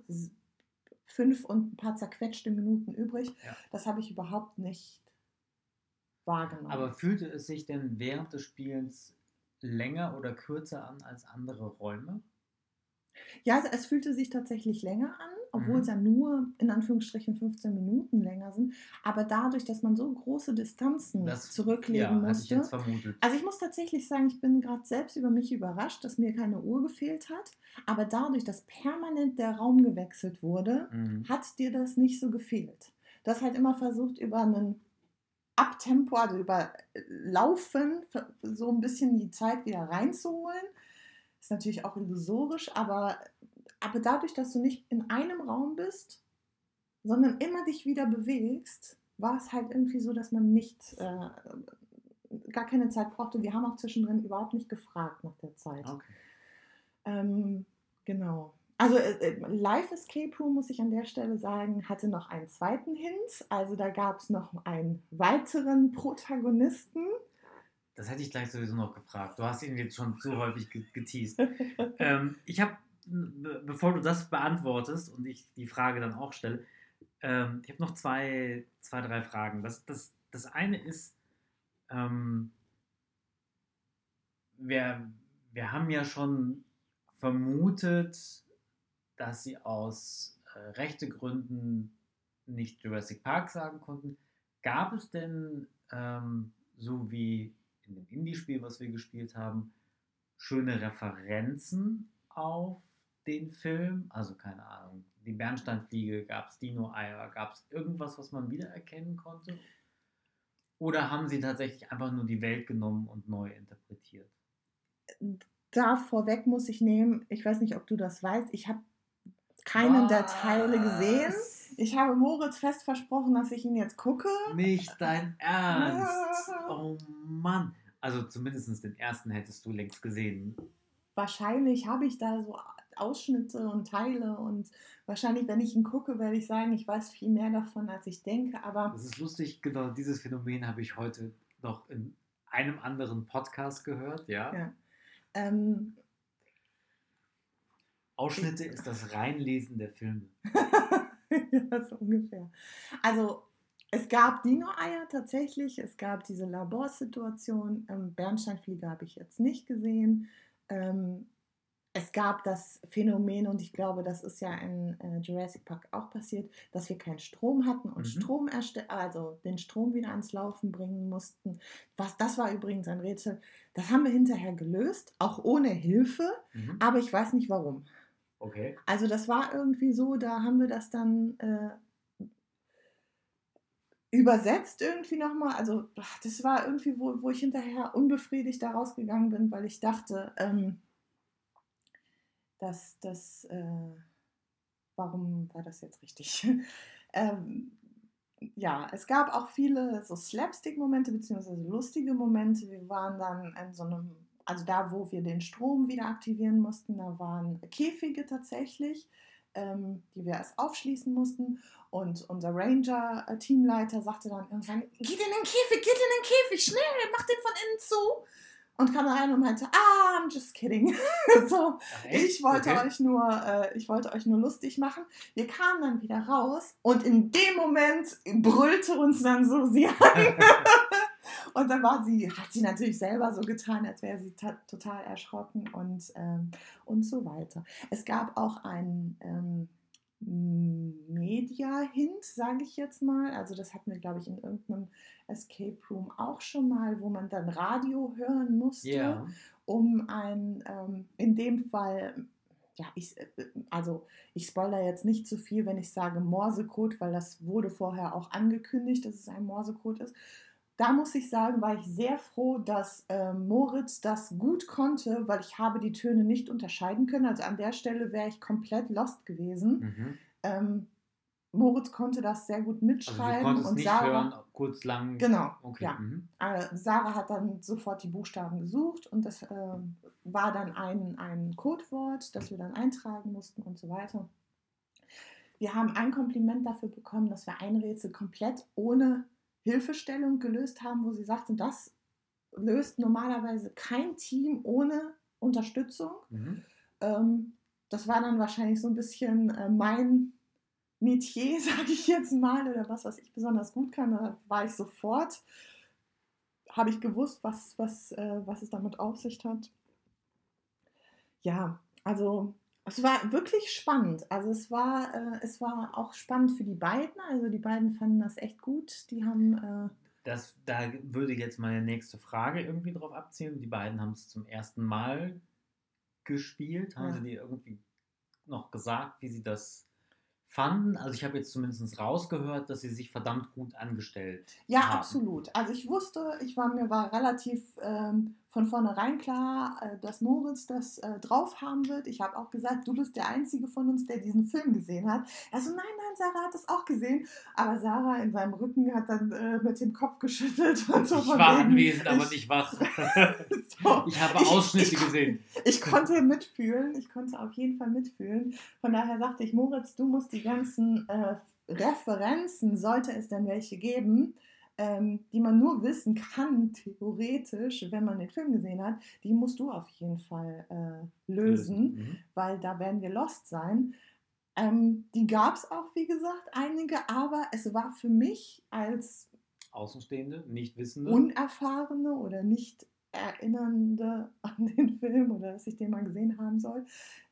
fünf und ein paar zerquetschte Minuten übrig. Ja. Das habe ich überhaupt nicht wahrgenommen. Aber fühlte es sich denn während des Spielens länger oder kürzer an als andere Räume? Ja, es fühlte sich tatsächlich länger an, obwohl mhm. es ja nur in Anführungsstrichen 15 Minuten länger sind. Aber dadurch, dass man so große Distanzen das, zurücklegen ja, musste. Ich also ich muss tatsächlich sagen, ich bin gerade selbst über mich überrascht, dass mir keine Uhr gefehlt hat. Aber dadurch, dass permanent der Raum gewechselt wurde, mhm. hat dir das nicht so gefehlt. Du hast halt immer versucht, über einen Abtempo, also über Laufen, so ein bisschen die Zeit wieder reinzuholen. Ist natürlich auch illusorisch, aber, aber dadurch, dass du nicht in einem Raum bist, sondern immer dich wieder bewegst, war es halt irgendwie so, dass man nicht äh, gar keine Zeit brauchte. Wir haben auch zwischendrin überhaupt nicht gefragt nach der Zeit. Okay. Ähm, genau. Also äh, äh, Live Escape Room, muss ich an der Stelle sagen, hatte noch einen zweiten Hint. Also da gab es noch einen weiteren Protagonisten. Das hätte ich gleich sowieso noch gefragt. Du hast ihn jetzt schon zu häufig geteased. ähm, ich habe, bevor du das beantwortest und ich die Frage dann auch stelle, ähm, ich habe noch zwei, zwei, drei Fragen. Das, das, das eine ist, ähm, wir, wir haben ja schon vermutet, dass sie aus äh, rechte Gründen nicht Jurassic Park sagen konnten. Gab es denn, ähm, so wie in dem Indie-Spiel, was wir gespielt haben, schöne Referenzen auf den Film? Also keine Ahnung, die Bernsteinfliege, gab es Dino-Eier, gab es irgendwas, was man wiedererkennen konnte? Oder haben sie tatsächlich einfach nur die Welt genommen und neu interpretiert? Da vorweg muss ich nehmen, ich weiß nicht, ob du das weißt, ich habe keinen was? der Teile gesehen. Ich habe Moritz fest versprochen, dass ich ihn jetzt gucke. Nicht dein Ernst. Oh Mann. Also zumindest den ersten hättest du längst gesehen. Wahrscheinlich habe ich da so Ausschnitte und Teile und wahrscheinlich, wenn ich ihn gucke, werde ich sagen, ich weiß viel mehr davon, als ich denke. Aber das ist lustig, genau dieses Phänomen habe ich heute noch in einem anderen Podcast gehört, ja. ja. Ähm, Ausschnitte ist das Reinlesen der Filme. ja, so ungefähr. Also es gab Dino-Eier tatsächlich, es gab diese Laborsituation. Ähm, Bernsteinfliege habe ich jetzt nicht gesehen. Ähm, es gab das Phänomen, und ich glaube, das ist ja in äh, Jurassic Park auch passiert, dass wir keinen Strom hatten und mhm. Strom also den Strom wieder ans Laufen bringen mussten. Was, das war übrigens ein Rätsel. Das haben wir hinterher gelöst, auch ohne Hilfe, mhm. aber ich weiß nicht warum. Okay. Also das war irgendwie so, da haben wir das dann äh, übersetzt irgendwie nochmal. Also das war irgendwie, wo, wo ich hinterher unbefriedigt da rausgegangen bin, weil ich dachte, ähm, dass das, äh, warum war das jetzt richtig? ähm, ja, es gab auch viele so Slapstick-Momente beziehungsweise lustige Momente. Wir waren dann in so einem also da, wo wir den Strom wieder aktivieren mussten, da waren Käfige tatsächlich, ähm, die wir erst aufschließen mussten. Und unser Ranger-Teamleiter sagte dann irgendwann, geht in den Käfig, geht in den Käfig, schnell, mach den von innen zu. Und kam rein und meinte, ah, I'm just kidding. so, ich wollte okay. euch nur, äh, ich wollte euch nur lustig machen. Wir kamen dann wieder raus und in dem Moment brüllte uns dann so sie an. Und dann war sie, hat sie natürlich selber so getan, als wäre sie total erschrocken und, ähm, und so weiter. Es gab auch einen ähm, Media-Hint, sage ich jetzt mal. Also das hatten wir, glaube ich, in irgendeinem Escape Room auch schon mal, wo man dann Radio hören musste, yeah. um ein, ähm, in dem Fall ja, ich, äh, also ich spoilere jetzt nicht zu viel, wenn ich sage Morsecode, weil das wurde vorher auch angekündigt, dass es ein Morsecode ist da muss ich sagen, war ich sehr froh, dass äh, Moritz das gut konnte, weil ich habe die Töne nicht unterscheiden können. Also an der Stelle wäre ich komplett lost gewesen. Mhm. Ähm, Moritz konnte das sehr gut mitschreiben. Also du und nicht Sarah, hören, kurz lang. Genau. Okay. Ja. Mhm. Sarah hat dann sofort die Buchstaben gesucht und das äh, war dann ein, ein Codewort, das wir dann eintragen mussten und so weiter. Wir haben ein Kompliment dafür bekommen, dass wir ein Rätsel komplett ohne Hilfestellung gelöst haben, wo sie sagten, das löst normalerweise kein Team ohne Unterstützung. Mhm. Ähm, das war dann wahrscheinlich so ein bisschen äh, mein Metier, sage ich jetzt mal, oder was, was ich besonders gut kann. Da war ich sofort, habe ich gewusst, was, was, äh, was es damit auf sich hat. Ja, also es war wirklich spannend. Also es war, äh, es war auch spannend für die beiden. Also die beiden fanden das echt gut. Die haben. Äh, das, da würde jetzt meine nächste Frage irgendwie drauf abzielen. Die beiden haben es zum ersten Mal gespielt. Haben ja. sie dir irgendwie noch gesagt, wie sie das fanden. Also ich habe jetzt zumindest rausgehört, dass sie sich verdammt gut angestellt ja, haben. Ja, absolut. Also ich wusste, ich war mir war relativ ähm, von vornherein klar, äh, dass Moritz das äh, drauf haben wird. Ich habe auch gesagt, du bist der Einzige von uns, der diesen Film gesehen hat. Also nein, nein, Sarah hat das auch gesehen. Aber Sarah in seinem Rücken hat dann äh, mit dem Kopf geschüttelt. Und so ich war wegen, anwesend, ich, aber nicht wach. so, ich habe Ausschnitte ich, gesehen. Ich konnte mitfühlen. Ich konnte auf jeden Fall mitfühlen. Von daher sagte ich, Moritz, du musst die ganzen äh, Referenzen, sollte es denn welche geben, ähm, die man nur wissen kann, theoretisch, wenn man den Film gesehen hat, die musst du auf jeden Fall äh, lösen, Mhm. weil da werden wir lost sein. Ähm, die gab es auch, wie gesagt, einige, aber es war für mich als Außenstehende, nicht Wissende. Unerfahrene oder nicht Erinnernde an den Film oder dass ich den mal gesehen haben soll,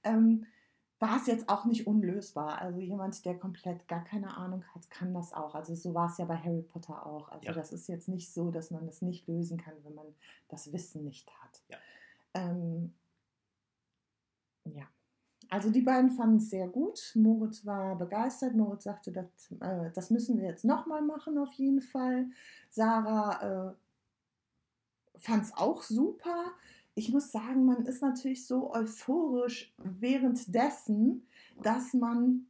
ähm, war es jetzt auch nicht unlösbar. Also jemand, der komplett gar keine Ahnung hat, kann das auch. Also so war es ja bei Harry Potter auch. Also Ja. das ist jetzt nicht so, dass man das nicht lösen kann, wenn man das Wissen nicht hat. Ja. Ähm, ja. Also die beiden fanden es sehr gut. Moritz war begeistert. Moritz sagte, das, äh, das müssen wir jetzt nochmal machen auf jeden Fall. Sarah äh, fand es auch super. Ich muss sagen, man ist natürlich so euphorisch währenddessen, dass man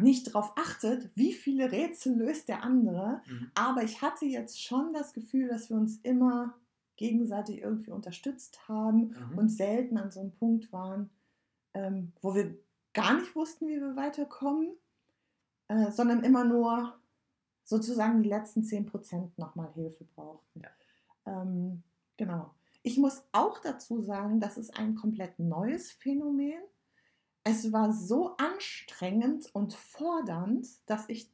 nicht darauf achtet, wie viele Rätsel löst der andere. Mhm. Aber ich hatte jetzt schon das Gefühl, dass wir uns immer gegenseitig irgendwie unterstützt haben Mhm. und selten an so einem Punkt waren, ähm, wo wir gar nicht wussten, wie wir weiterkommen, äh, sondern immer nur sozusagen die letzten 10% nochmal Hilfe brauchten. Ja. Ähm, genau. Ich muss auch dazu sagen, das ist ein komplett neues Phänomen. Es war so anstrengend und fordernd, dass ich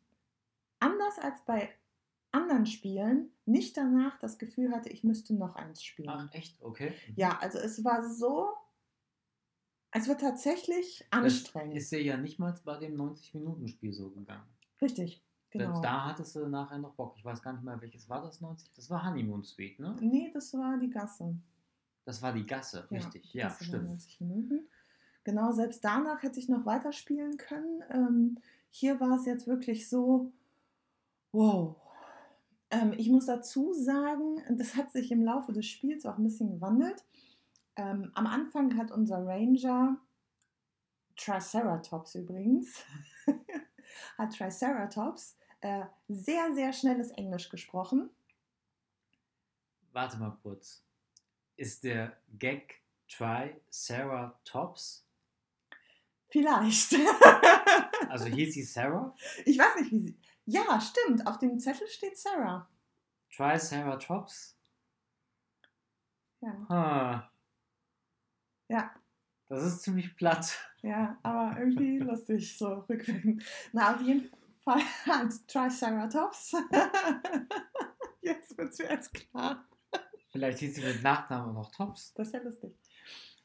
anders als bei anderen Spielen nicht danach das Gefühl hatte, ich müsste noch eins spielen. Ach, echt? Okay. Ja, also es war so, es wird tatsächlich Das anstrengend. ist dir ja nicht mal bei dem 90-Minuten-Spiel so gegangen. Richtig, genau. Selbst da hattest du nachher noch Bock. Ich weiß gar nicht mehr, welches war das 90? Das war Honeymoon Suite, ne? Nee, das war die Gasse. Das war die Gasse, richtig. die Ja, Gasse war stimmt. 90 Minuten. Genau, selbst danach hätte ich noch weiterspielen können. Ähm, hier war es jetzt wirklich so, wow. Ähm, ich muss dazu sagen, das hat sich im Laufe des Spiels auch ein bisschen gewandelt. Ähm, am Anfang hat unser Ranger, Triceratops übrigens, hat Triceratops äh, sehr, sehr schnelles Englisch gesprochen. Warte mal kurz. Ist der Gag Try Sarah Tops? Vielleicht. Also hieß sie Sarah? Ich weiß nicht, wie sie. Ja, stimmt. Auf dem Zettel steht Sarah. Try Sarah Tops? Ja, Ha, ja, das ist ziemlich platt. ja aber irgendwie lustig, so rückwirkend. Na, auf jeden Fall hat Triceratops. Jetzt wird es mir jetzt klar. Vielleicht hieß sie mit Nachnamen noch Tops. Das ist ja lustig.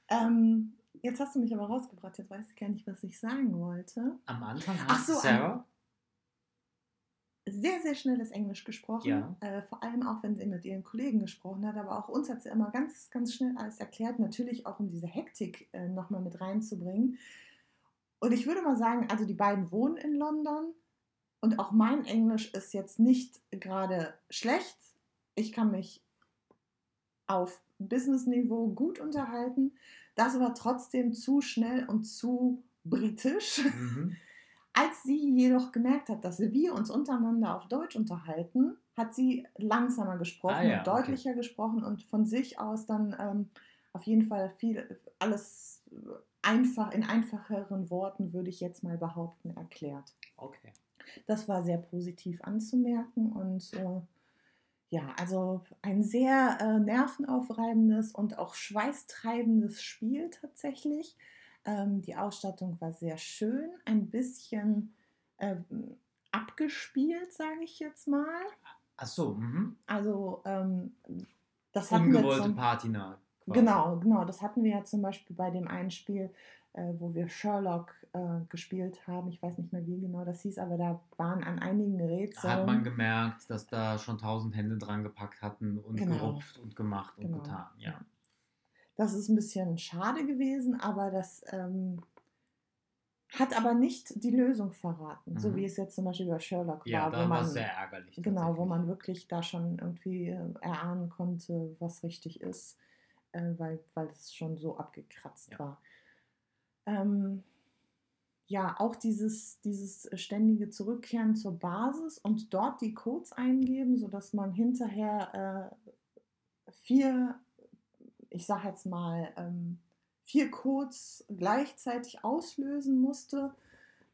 Ähm, jetzt hast du mich aber rausgebracht. Jetzt weiß ich gar nicht, was ich sagen wollte. Am Anfang Ach hat so, Sarah. Sehr, sehr schnelles Englisch gesprochen. Ja. Äh, vor allem auch, wenn sie mit ihren Kollegen gesprochen hat. Aber auch uns hat sie immer ganz, ganz schnell alles erklärt. Natürlich auch, um diese Hektik äh, nochmal mit reinzubringen. Und ich würde mal sagen, also die beiden wohnen in London. Und auch mein Englisch ist jetzt nicht gerade schlecht. Ich kann mich auf Business-Niveau gut unterhalten. Das war trotzdem zu schnell und zu britisch. Mhm. Als sie jedoch gemerkt hat, dass wir uns untereinander auf Deutsch unterhalten, hat sie langsamer gesprochen Ah ja, und deutlicher gesprochen und von sich aus dann ähm, auf jeden Fall viel alles einfach in einfacheren Worten, würde ich jetzt mal behaupten, erklärt. Okay. Das war sehr positiv anzumerken und äh, ja, also ein sehr äh, nervenaufreibendes und auch schweißtreibendes Spiel tatsächlich. Ähm, die Ausstattung war sehr schön, ein bisschen ähm, abgespielt, sage ich jetzt mal. Ach so, mhm. Also ähm, das hatten wir Ungewollte zum, Patina. quasi. Genau, genau. Das hatten wir ja zum Beispiel bei dem einen Spiel, äh, wo wir Sherlock äh, gespielt haben. Ich weiß nicht mehr, wie genau das hieß, aber da waren an einigen Da Rätseln. hat man gemerkt, dass da schon tausend Hände dran gepackt hatten und Genau. gerupft und gemacht und Genau. getan. Ja. Das ist ein bisschen schade gewesen, aber das ähm, hat aber nicht die Lösung verraten, so Mhm. wie es jetzt zum Beispiel bei Sherlock Ja, war, da wo war sehr ärgerlich. genau, wo man wirklich da schon irgendwie äh, erahnen konnte, was richtig ist, äh, weil weil es schon so abgekratzt Ja. war. Ähm, ja, auch dieses, dieses ständige Zurückkehren zur Basis und dort die Codes eingeben, sodass man hinterher äh, vier, ich sag jetzt mal, ähm, vier Codes gleichzeitig auslösen musste,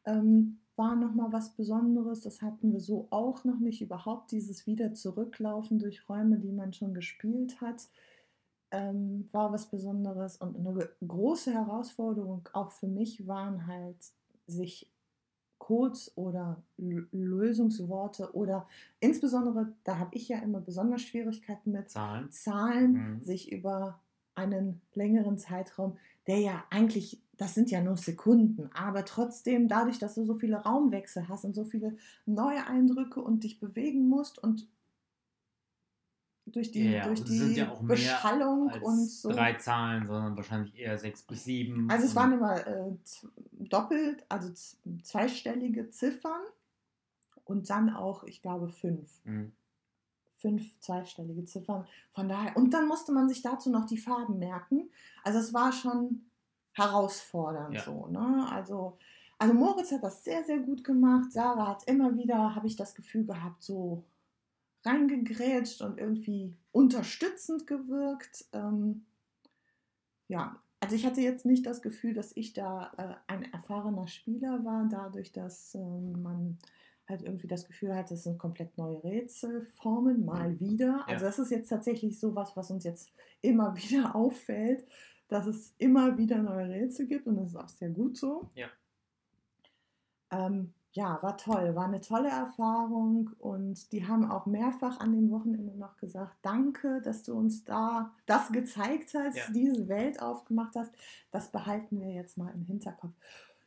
ähm, war nochmal was Besonderes. Das hatten wir so auch noch nicht. Überhaupt dieses wieder zurücklaufen durch Räume, die man schon gespielt hat, ähm, war was Besonderes. Und eine große Herausforderung auch für mich waren halt, sich Codes oder L Lösungsworte oder insbesondere, da habe ich ja immer besonders Schwierigkeiten mit Zahlen, Zahlen Mhm. sich über einen längeren Zeitraum, der ja eigentlich, das sind ja nur Sekunden, aber trotzdem dadurch, dass du so viele Raumwechsel hast und so viele neue Eindrücke und dich bewegen musst und durch die, Ja, durch sind die ja Beschallung und so. drei Zahlen, sondern wahrscheinlich eher sechs bis sieben. Also es waren immer äh, doppelt, also zweistellige Ziffern und dann auch, ich glaube, fünf. Mhm. Fünf zweistellige Ziffern. Von daher, und dann musste man sich dazu noch die Farben merken. Also es war schon herausfordernd Ja. so. Ne? Also, also Moritz hat das sehr, sehr gut gemacht. Sarah hat immer wieder, habe ich das Gefühl gehabt, so reingegrätscht und irgendwie unterstützend gewirkt. Ähm, ja, also ich hatte jetzt nicht das Gefühl, dass ich da äh, ein erfahrener Spieler war, dadurch, dass ähm, man halt irgendwie das Gefühl hat, es sind komplett neue Rätselformen, mal wieder. Also Ja. das ist jetzt tatsächlich so was, was uns jetzt immer wieder auffällt, dass es immer wieder neue Rätsel gibt und das ist auch sehr gut so. Ja. Ähm, ja, war toll, war eine tolle Erfahrung und die haben auch mehrfach an dem Wochenende noch gesagt, danke, dass du uns da das gezeigt hast, Ja. diese Welt aufgemacht hast. Das behalten wir jetzt mal im Hinterkopf.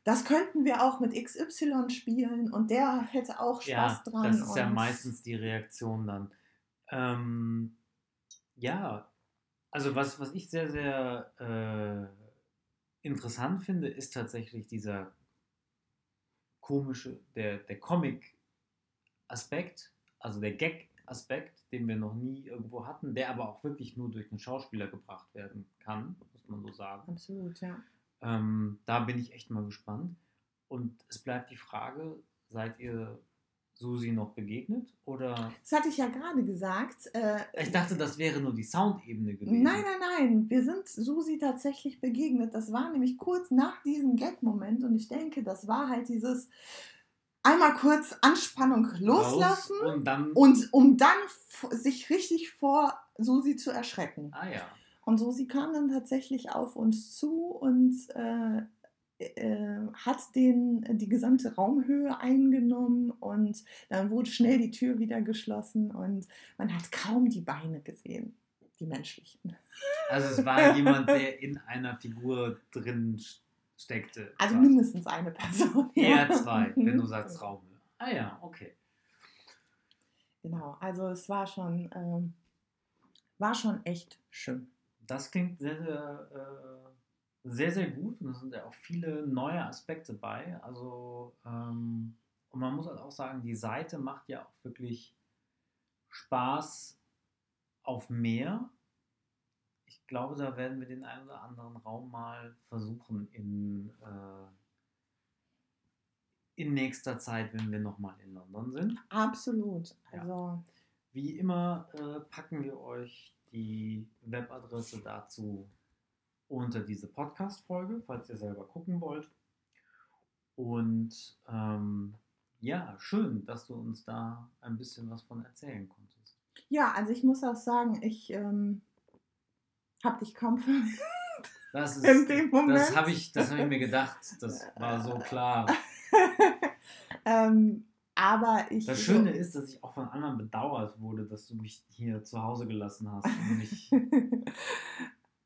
Das könnten wir auch mit XY spielen und der hätte auch Spaß ja, dran. Das ist ja meistens die Reaktion dann. Ähm, ja, also was, was ich sehr, sehr äh, interessant finde, ist tatsächlich dieser komische, der, der Comic-Aspekt, also der Gag-Aspekt, den wir noch nie irgendwo hatten, der aber auch wirklich nur durch einen Schauspieler gebracht werden kann, muss man so sagen. Absolut, ja. Ähm, da bin ich echt mal gespannt. Und es bleibt die Frage, seid ihr Susi noch begegnet? Oder Das hatte ich ja gerade gesagt. Äh, ich dachte, das wäre nur die Soundebene gewesen. Nein, nein, nein. Wir sind Susi tatsächlich begegnet. Das war nämlich kurz nach diesem Gag-Moment und ich denke, das war halt dieses einmal kurz Anspannung loslassen Raus und dann. und um dann sich richtig vor Susi zu erschrecken. ah ja. Und Susi kam dann tatsächlich auf uns zu und äh, äh, hat den, die gesamte Raumhöhe eingenommen und dann wurde schnell die Tür wieder geschlossen und man hat kaum die Beine gesehen, die menschlichen. Also es war jemand, der in einer Figur drin steckte. Also quasi. mindestens eine Person. Eher zwei, wenn du sagst Raumhöhe. Ah ja, okay. Genau, also es war schon, ähm, war schon echt schön. Das klingt sehr, sehr, äh, sehr, sehr gut und es sind ja auch viele neue Aspekte bei. Also, ähm, und man muss halt auch sagen, die Seite macht ja auch wirklich Spaß auf mehr. Ich glaube, da werden wir den einen oder anderen Raum mal versuchen in, äh, in nächster Zeit, wenn wir nochmal in London sind. Absolut. Ja. Also Wie immer äh, packen wir euch die Webadresse dazu unter diese Podcast-Folge, falls ihr selber gucken wollt. Und ähm, ja, schön, dass du uns da ein bisschen was von erzählen konntest. ja, also ich muss auch sagen, ich ähm, habe dich kaum vermisst. Das, ist, In dem Moment. das habe ich, das hab ich mir gedacht. Das war so klar. ähm, aber ich. Das Schöne ist, dass ich auch von anderen bedauert wurde, dass du mich hier zu Hause gelassen hast nicht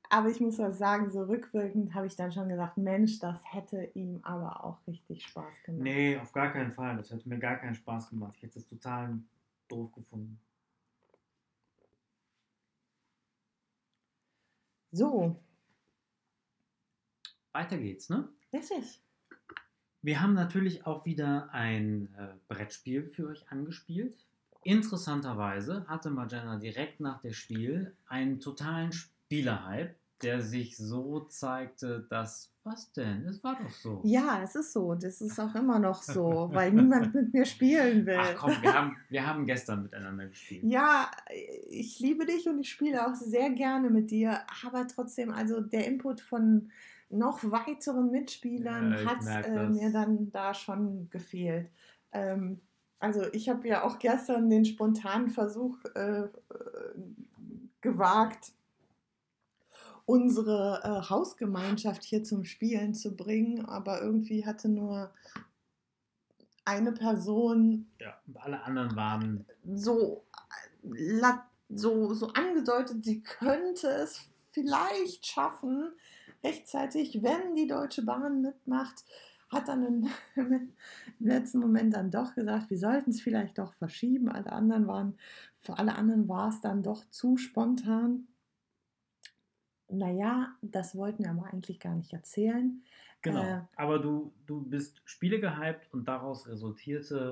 aber ich muss auch sagen, so rückwirkend habe ich dann schon gedacht, Mensch, das hätte ihm aber auch richtig Spaß gemacht. Nee, auf gar keinen Fall. Das hätte mir gar keinen Spaß gemacht. Ich hätte es total doof gefunden. So, Weiter geht's, ne? richtig. Wir haben natürlich auch wieder ein äh, Brettspiel für euch angespielt. Interessanterweise hatte Magena direkt nach dem Spiel einen totalen Spielerhype, der sich so zeigte, dass. Was denn? Es war doch so. Ja, es ist so. Das ist auch immer noch so, weil niemand mit mir spielen will. Ach komm, wir haben, wir haben gestern miteinander gespielt. Ja, ich liebe dich und ich spiele auch sehr gerne mit dir, aber trotzdem, also der Input von noch weiteren Mitspielern Ja, hat merk äh, mir dann da schon gefehlt. Ähm, also ich habe ja auch gestern den spontanen Versuch äh, äh, gewagt, unsere äh, Hausgemeinschaft hier zum Spielen zu bringen, aber irgendwie hatte nur eine Person Ja, alle anderen waren. so, äh, so, so angedeutet, sie könnte es vielleicht schaffen, rechtzeitig, wenn die Deutsche Bahn mitmacht, hat dann im, letzten Moment dann doch gesagt, wir sollten es vielleicht doch verschieben. Alle anderen waren, für alle anderen war es dann doch zu spontan. Naja, das wollten wir aber eigentlich gar nicht erzählen. Genau. Äh, Aber du, du bist Spiele gehypt und daraus resultierte,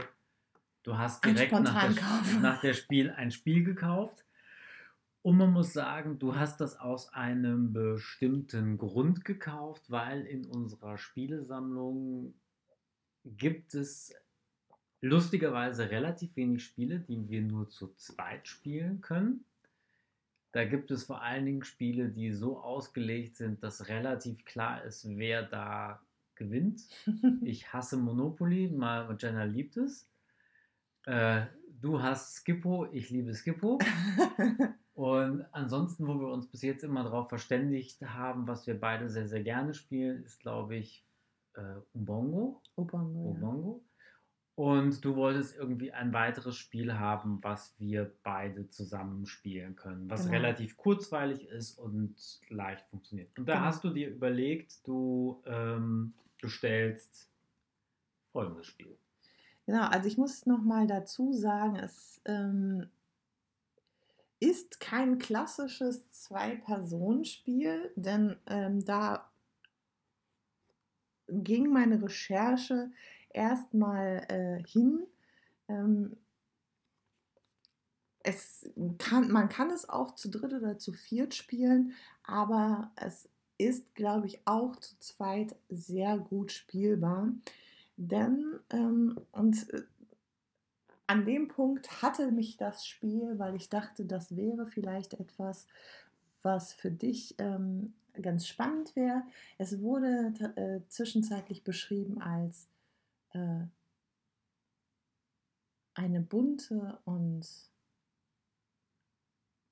du hast direkt nach, der, nach der Spiel ein Spiel gekauft. Und man muss sagen, du hast das aus einem bestimmten Grund gekauft, weil in unserer Spielesammlung gibt es lustigerweise relativ wenig Spiele, die wir nur zu zweit spielen können. Da gibt es vor allen Dingen Spiele, die so ausgelegt sind, dass relativ klar ist, wer da gewinnt. Ich hasse Monopoly, mal Jenna liebt es. Äh, du hast Skippo, ich liebe Skippo. Und ansonsten, wo wir uns bis jetzt immer darauf verständigt haben, was wir beide sehr, sehr gerne spielen, ist, glaube ich, äh, Ubongo. Obongo, ja. Ubongo. Und du wolltest irgendwie ein weiteres Spiel haben, was wir beide zusammen spielen können, was Genau. relativ kurzweilig ist und leicht funktioniert. Und da Genau. hast du dir überlegt, du ähm, bestellst folgendes Spiel. Genau, also ich muss noch mal dazu sagen, es ähm, ist kein klassisches Zwei-Personen-Spiel, denn ähm, da ging meine Recherche erstmal äh, hin. Ähm, es kann, man kann es auch zu dritt oder zu viert spielen, aber es ist, glaube ich, auch zu zweit sehr gut spielbar. Denn, ähm, und äh, an dem Punkt hatte mich das Spiel, weil ich dachte, das wäre vielleicht etwas, was für dich ähm, ganz spannend wäre. Es wurde äh, zwischenzeitlich beschrieben als äh, eine bunte und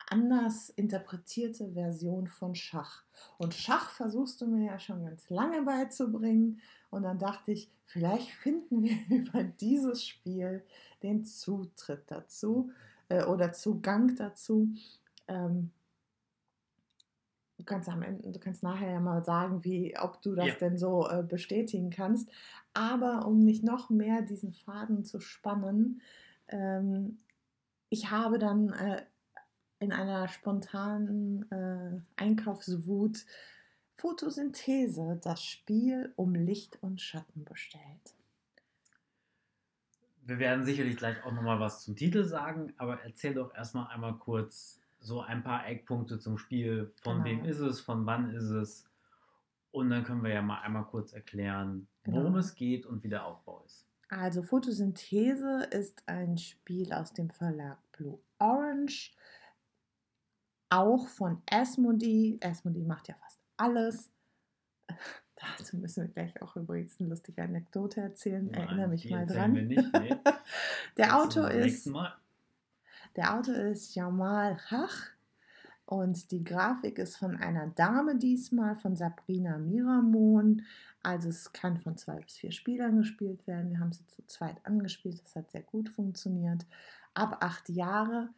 anders interpretierte Version von Schach. Und Schach versuchst du mir ja schon ganz lange beizubringen. Und dann dachte ich, vielleicht finden wir über dieses Spiel den Zutritt dazu äh, oder Zugang dazu. Ähm, du kannst am Ende, du kannst nachher ja mal sagen, wie, ob du das Ja. denn so äh, bestätigen kannst. Aber um nicht noch mehr diesen Faden zu spannen, ähm, ich habe dann äh, in einer spontanen äh, Einkaufswut Photosynthese, das Spiel um Licht und Schatten bestellt. Wir werden sicherlich gleich auch nochmal was zum Titel sagen, aber erzähl doch erstmal einmal kurz so ein paar Eckpunkte zum Spiel. Von Genau. wem ist es, von wann ist es? Und dann können wir ja mal einmal kurz erklären, worum Genau. es geht und wie der Aufbau ist. Also Photosynthese ist ein Spiel aus dem Verlag Blue Orange, auch von Asmodee. Asmodee macht ja fast alles. Dazu müssen wir gleich auch übrigens eine lustige Anekdote erzählen. Nein, Erinnere mich mal dran. nicht, nee. Der Das Autor ist. Der Autor ist Jamal Hach und die Grafik ist von einer Dame diesmal, von Sabrina Miramon. Also es kann von zwei bis vier Spielern gespielt werden. Wir haben sie zu zweit angespielt, das hat sehr gut funktioniert. Ab acht Jahre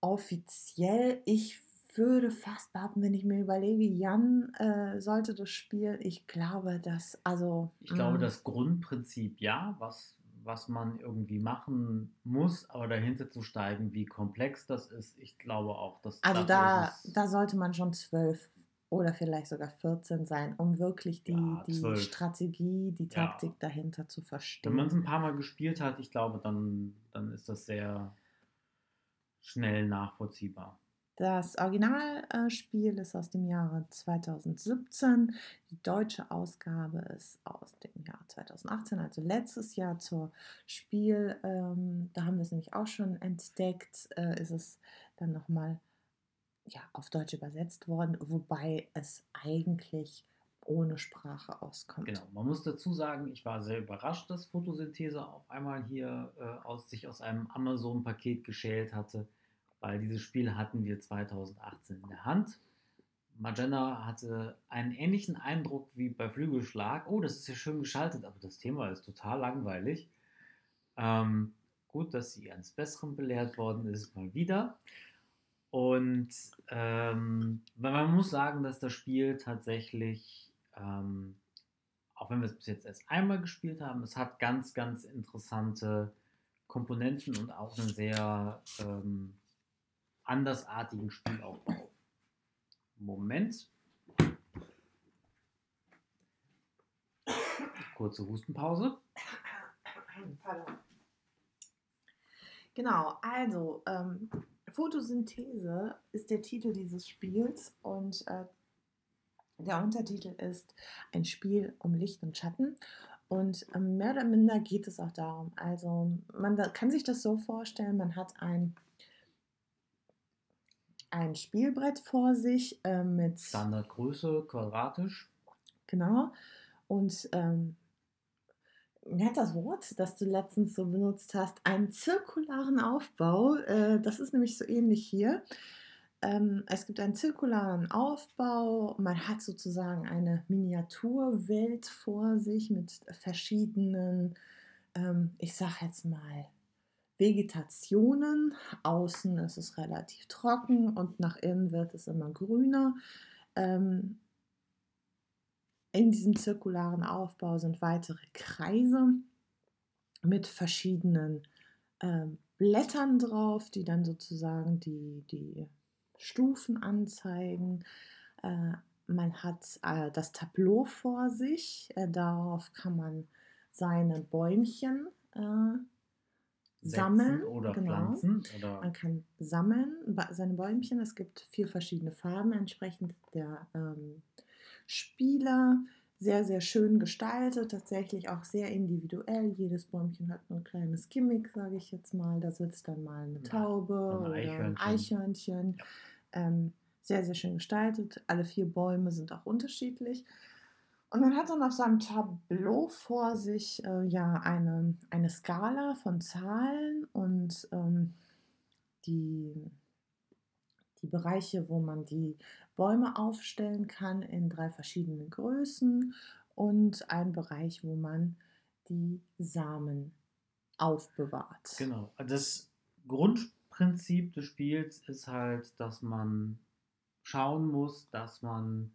offiziell. Ich würde fast behaupten, wenn ich mir überlege, Jan äh, sollte das spielen. Ich glaube, dass, also. Ich glaube, mm, das Grundprinzip ja, was, was man irgendwie machen muss, aber dahinter zu steigen, wie komplex das ist, ich glaube auch, dass Also da, da sollte man schon zwölf oder vielleicht sogar 14 sein, um wirklich die, Ja, die 12. Strategie, die Ja. Taktik dahinter zu Wenn man es verstehen. ein paar Mal gespielt hat, ich glaube, dann, dann ist das sehr schnell nachvollziehbar. Das Originalspiel ist aus dem Jahre 2017. Die deutsche Ausgabe ist aus dem Jahr 2018, also letztes Jahr zur Spiel. Ähm, da haben wir es nämlich auch schon entdeckt. Äh, ist es dann nochmal ja, auf Deutsch übersetzt worden, wobei es eigentlich ohne Sprache auskommt. Genau, man muss dazu sagen, ich war sehr überrascht, dass Photosynthese auf einmal hier äh, aus, sich aus einem Amazon-Paket geschält hatte, weil dieses Spiel hatten wir 2018 in der Hand. Magenta hatte einen ähnlichen Eindruck wie bei Flügelschlag. Oh, das ist ja schön geschaltet, aber das Thema ist total langweilig. Ähm, gut, dass sie eines Besseren belehrt worden ist, mal wieder. Und ähm, man muss sagen, dass das Spiel tatsächlich, ähm, auch wenn wir es bis jetzt erst einmal gespielt haben, es hat ganz, ganz interessante Komponenten und auch einen sehr ähm, andersartigen Spielaufbau. Moment. Kurze Hustenpause. Genau, also ähm, Photosynthese ist der Titel dieses Spiels und äh, der Untertitel ist ein Spiel um Licht und Schatten. Und äh, mehr oder minder geht es auch darum. Also man kann sich das so vorstellen, man hat ein, ein Spielbrett vor sich äh, mit Standardgröße, quadratisch. Genau. Und ähm, mir hat das Wort, das du letztens so benutzt hast, einen zirkularen Aufbau. Äh, das ist nämlich so ähnlich hier. Ähm, es gibt einen zirkularen Aufbau. Man hat sozusagen eine Miniaturwelt vor sich mit verschiedenen, ähm, ich sag jetzt mal, Vegetationen. Außen ist es relativ trocken und nach innen wird es immer grüner. Ähm, in diesem zirkularen Aufbau sind weitere Kreise mit verschiedenen äh, Blättern drauf, die dann sozusagen die, die Stufen anzeigen. Äh, man hat äh, das Tableau vor sich, äh, darauf kann man seine Bäumchen äh, sammeln oder genau. pflanzen. Oder Man kann sammeln seine Bäumchen. Es gibt vier verschiedene Farben entsprechend der ähm, Spieler. Sehr, sehr schön gestaltet, tatsächlich auch sehr individuell. Jedes Bäumchen hat ein kleines Gimmick, sage ich jetzt mal. Da sitzt dann mal eine Taube ein oder ein Eichhörnchen. Eichhörnchen. Ähm, sehr, sehr schön gestaltet. Alle vier Bäume sind auch unterschiedlich. Und man hat dann auf seinem Tableau vor sich äh, ja eine, eine Skala von Zahlen und ähm, die, die Bereiche, wo man die Bäume aufstellen kann in drei verschiedenen Größen und ein Bereich, wo man die Samen aufbewahrt. Genau. Das Grundprinzip des Spiels ist halt, dass man schauen muss, dass man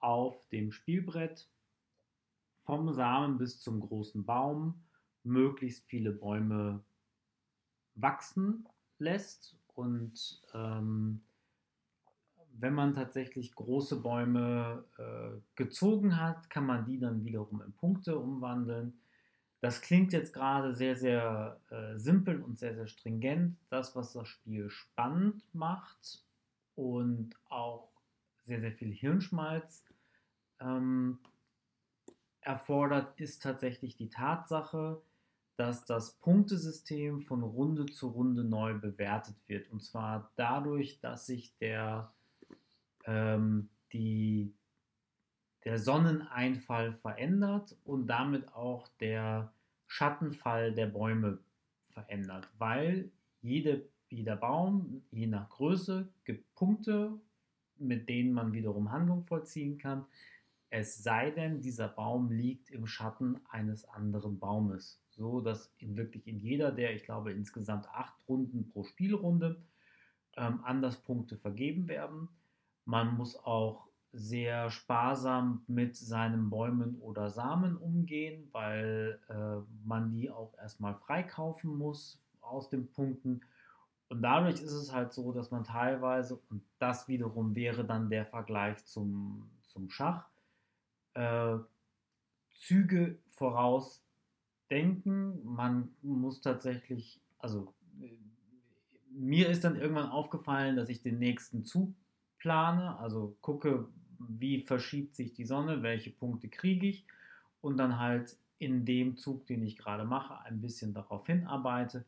auf dem Spielbrett vom Samen bis zum großen Baum möglichst viele Bäume wachsen lässt und ähm, wenn man tatsächlich große Bäume äh, gezogen hat, kann man die dann wiederum in Punkte umwandeln. Das klingt jetzt gerade sehr, sehr äh, simpel und sehr, sehr stringent. Das, was das Spiel spannend macht und auch sehr, sehr viel Hirnschmalz ähm, erfordert, ist tatsächlich die Tatsache, dass das Punktesystem von Runde zu Runde neu bewertet wird. Und zwar dadurch, dass sich der ähm, die, der Sonneneinfall verändert und damit auch der Schattenfall der Bäume verändert, weil jede, jeder Baum, je nach Größe, gibt Punkte, mit denen man wiederum Handlung vollziehen kann. Es sei denn, dieser Baum liegt im Schatten eines anderen Baumes, so dass in wirklich in jeder der, ich glaube, insgesamt acht Runden pro Spielrunde ähm, anders Punkte vergeben werden. Man muss auch sehr sparsam mit seinen Bäumen oder Samen umgehen, weil äh, man die auch erstmal freikaufen muss aus den Punkten. Und dadurch ist es halt so, dass man teilweise, und das wiederum wäre dann der Vergleich zum, zum Schach, äh, Züge vorausdenken. Man muss tatsächlich, also äh, mir ist dann irgendwann aufgefallen, dass ich den nächsten Zug plane, also gucke, wie verschiebt sich die Sonne, welche Punkte kriege ich und dann halt in dem Zug, den ich gerade mache, ein bisschen darauf hinarbeite.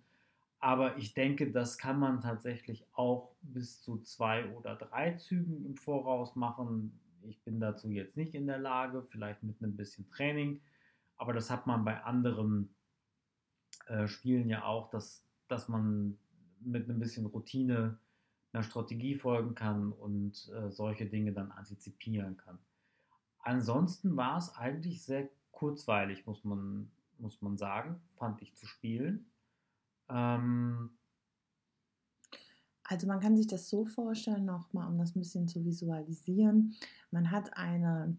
Aber ich denke, das kann man tatsächlich auch bis zu zwei oder drei Zügen im Voraus machen. ich bin dazu jetzt nicht in der Lage, vielleicht mit ein bisschen Training, aber das hat man bei anderen äh, Spielen ja auch, dass, dass man mit ein bisschen Routine einer Strategie folgen kann und äh, solche Dinge dann antizipieren kann. Ansonsten war es eigentlich sehr kurzweilig, muss man, muss man sagen, fand ich zu spielen. Ähm, also man kann sich das so vorstellen, nochmal, um das ein bisschen zu visualisieren. Man hat eine,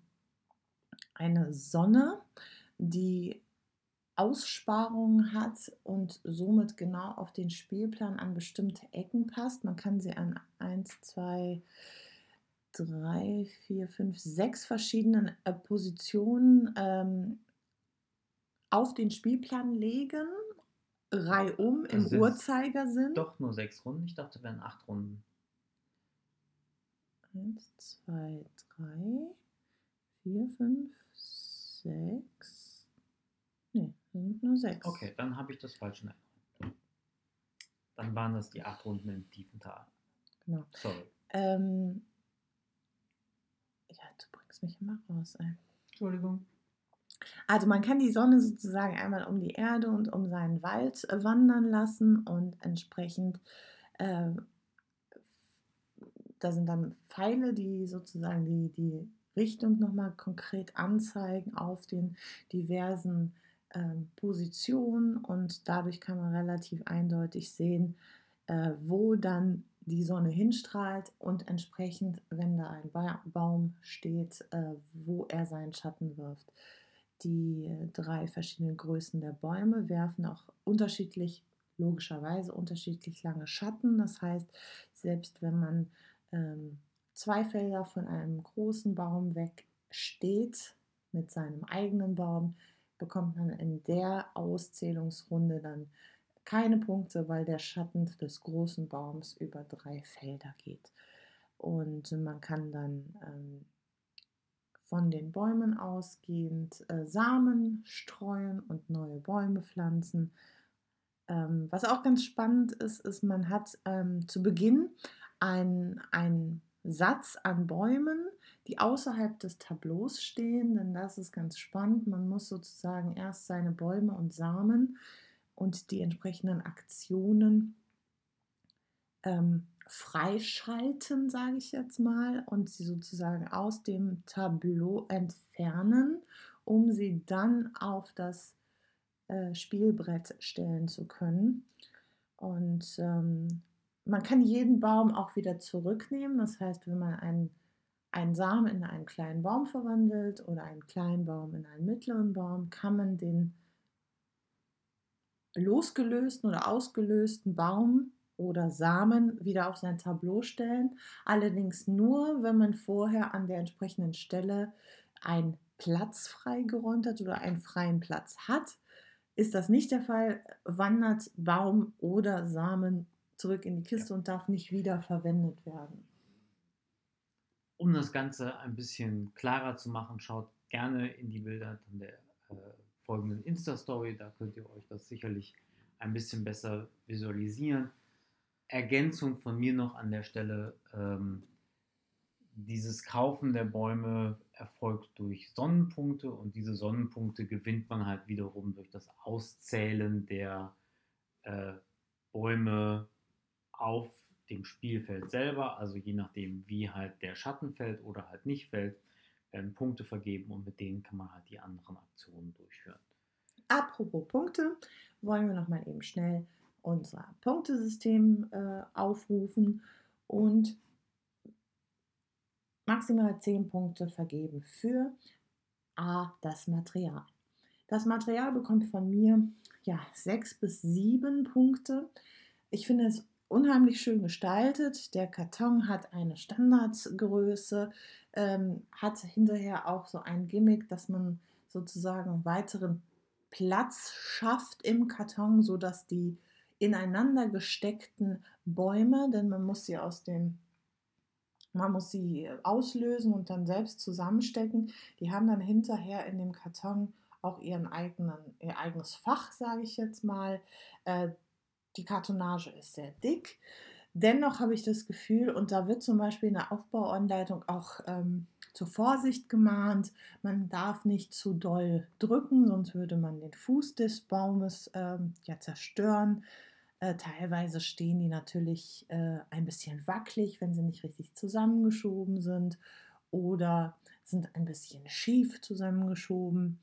eine Sonne, die Aussparungen hat und somit genau auf den Spielplan an bestimmte Ecken passt. Man kann sie an 1, 2, 3, 4, 5, 6 verschiedenen äh, Positionen ähm, auf den Spielplan legen, reihum im sind's Uhrzeigersinn. doch nur sechs Runden. Ich dachte, es wären acht Runden. 1, 2, 3, 4, 5, 6. Nee, das sind nur 6. Okay, dann habe ich das falsch in Erinnerung. Dann waren das die acht Runden im tiefen Tal. Genau. Sorry. Ähm, ja, du bringst mich immer raus, ey. Entschuldigung. Also man kann die Sonne sozusagen einmal um die Erde und um seinen Wald äh, wandern lassen und entsprechend, äh, da sind dann Pfeile, die sozusagen die, die Richtung nochmal konkret anzeigen auf den diversen ähm, Positionen und dadurch kann man relativ eindeutig sehen, äh, wo dann die Sonne hinstrahlt und entsprechend, wenn da ein ba Baum steht, äh, wo er seinen Schatten wirft. Die drei verschiedenen Größen der Bäume werfen auch unterschiedlich, logischerweise unterschiedlich lange Schatten. Das heißt, selbst wenn man ähm, zwei Felder von einem großen Baum weg steht mit seinem eigenen Baum, bekommt man in der Auszählungsrunde dann keine Punkte, weil der Schatten des großen Baums über drei Felder geht. Und man kann dann ähm, von den Bäumen ausgehend äh, Samen streuen und neue Bäume pflanzen. Ähm, was auch ganz spannend ist, ist, man hat ähm, zu Beginn einen Satz an Bäumen, die außerhalb des Tableaus stehen, denn das ist ganz spannend. Man muss sozusagen erst seine Bäume und Samen und die entsprechenden Aktionen ähm, freischalten, sage ich jetzt mal, und sie sozusagen aus dem Tableau entfernen, um sie dann auf das äh, Spielbrett stellen zu können. Und ähm, man kann jeden Baum auch wieder zurücknehmen. Das heißt, wenn man einen, einen Samen in einen kleinen Baum verwandelt oder einen kleinen Baum in einen mittleren Baum, kann man den losgelösten oder ausgelösten Baum oder Samen wieder auf sein Tableau stellen. Allerdings nur, wenn man vorher an der entsprechenden Stelle einen Platz freigeräumt hat oder einen freien Platz hat. Ist das nicht der Fall, wandert Baum oder Samen zurück in die Kiste und darf nicht wieder verwendet werden. Um das Ganze ein bisschen klarer zu machen, schaut gerne in die Bilder von der äh, folgenden Insta-Story. Da könnt ihr euch das sicherlich ein bisschen besser visualisieren. Ergänzung von mir noch an der Stelle. Ähm, dieses Kaufen der Bäume erfolgt durch Sonnenpunkte und diese Sonnenpunkte gewinnt man halt wiederum durch das Auszählen der äh, Bäume auf dem Spielfeld selber. Also je nachdem, wie halt der Schatten fällt oder halt nicht fällt, werden Punkte vergeben und mit denen kann man halt die anderen Aktionen durchführen. Apropos Punkte, wollen wir noch mal eben schnell unser Punktesystem äh, aufrufen und maximal 10 Punkte vergeben für A, das Material. Das Material bekommt von mir ja 6 bis 7 Punkte. Ich finde es unheimlich schön gestaltet. Der Karton hat eine Standardgröße, ähm, hat hinterher auch so ein Gimmick, dass man sozusagen weiteren Platz schafft im Karton, sodass die ineinander gesteckten Bäume, denn man muss sie aus dem man muss sie auslösen und dann selbst zusammenstecken. Die haben dann hinterher in dem Karton auch ihren eigenen, ihr eigenes Fach, sage ich jetzt mal. Äh, die Kartonage ist sehr dick. Dennoch habe ich das Gefühl, und da wird zum Beispiel in der Aufbauanleitung auch ähm, zur Vorsicht gemahnt. Man darf nicht zu doll drücken, sonst würde man den Fuß des Baumes ähm, ja zerstören. Äh, teilweise stehen die natürlich äh, ein bisschen wackelig, wenn sie nicht richtig zusammengeschoben sind oder sind ein bisschen schief zusammengeschoben.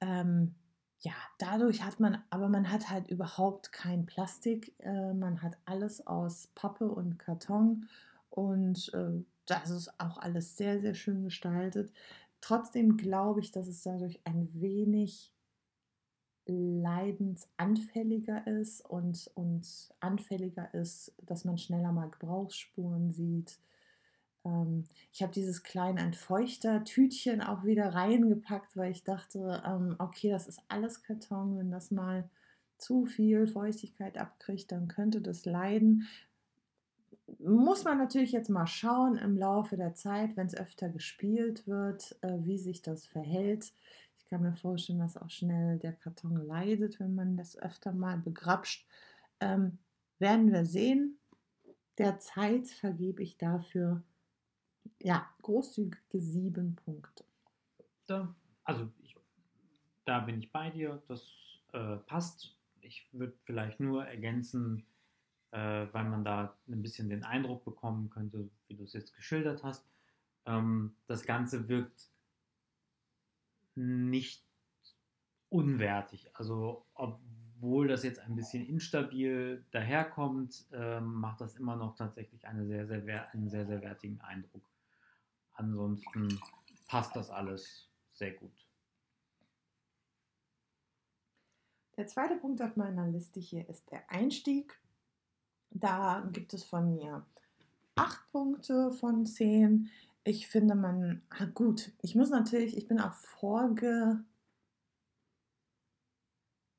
Ähm, ja, dadurch hat man, aber man hat halt überhaupt kein Plastik. Äh, man hat alles aus Pappe und Karton und äh, das ist auch alles sehr, sehr schön gestaltet. Trotzdem glaube ich, dass es dadurch ein wenig leidensanfälliger ist und, und anfälliger ist, dass man schneller mal Gebrauchsspuren sieht. Ähm, ich habe dieses kleine Entfeuchter-Tütchen auch wieder reingepackt, weil ich dachte, ähm, okay, das ist alles Karton, wenn das mal zu viel Feuchtigkeit abkriegt, dann könnte das leiden. Muss man natürlich jetzt mal schauen im Laufe der Zeit, wenn es öfter gespielt wird, äh, wie sich das verhält. Ich kann mir vorstellen, dass auch schnell der Karton leidet, wenn man das öfter mal begrapscht. Ähm, werden wir sehen. Derzeit vergebe ich dafür ja, großzügige sieben Punkte. Da, also ich, da bin ich bei dir, das äh, passt. Ich würde vielleicht nur ergänzen, äh, weil man da ein bisschen den Eindruck bekommen könnte, wie du es jetzt geschildert hast. Ähm, das Ganze wirkt nicht unwertig. Also obwohl das jetzt ein bisschen instabil daherkommt, äh, macht das immer noch tatsächlich eine sehr, sehr, einen sehr, sehr wertigen Eindruck. Ansonsten passt das alles sehr gut. Der zweite Punkt auf meiner Liste hier ist der Einstieg. Da gibt es von mir acht Punkte von zehn ich finde, man, ah, gut, ich muss natürlich, ich bin auch vorge,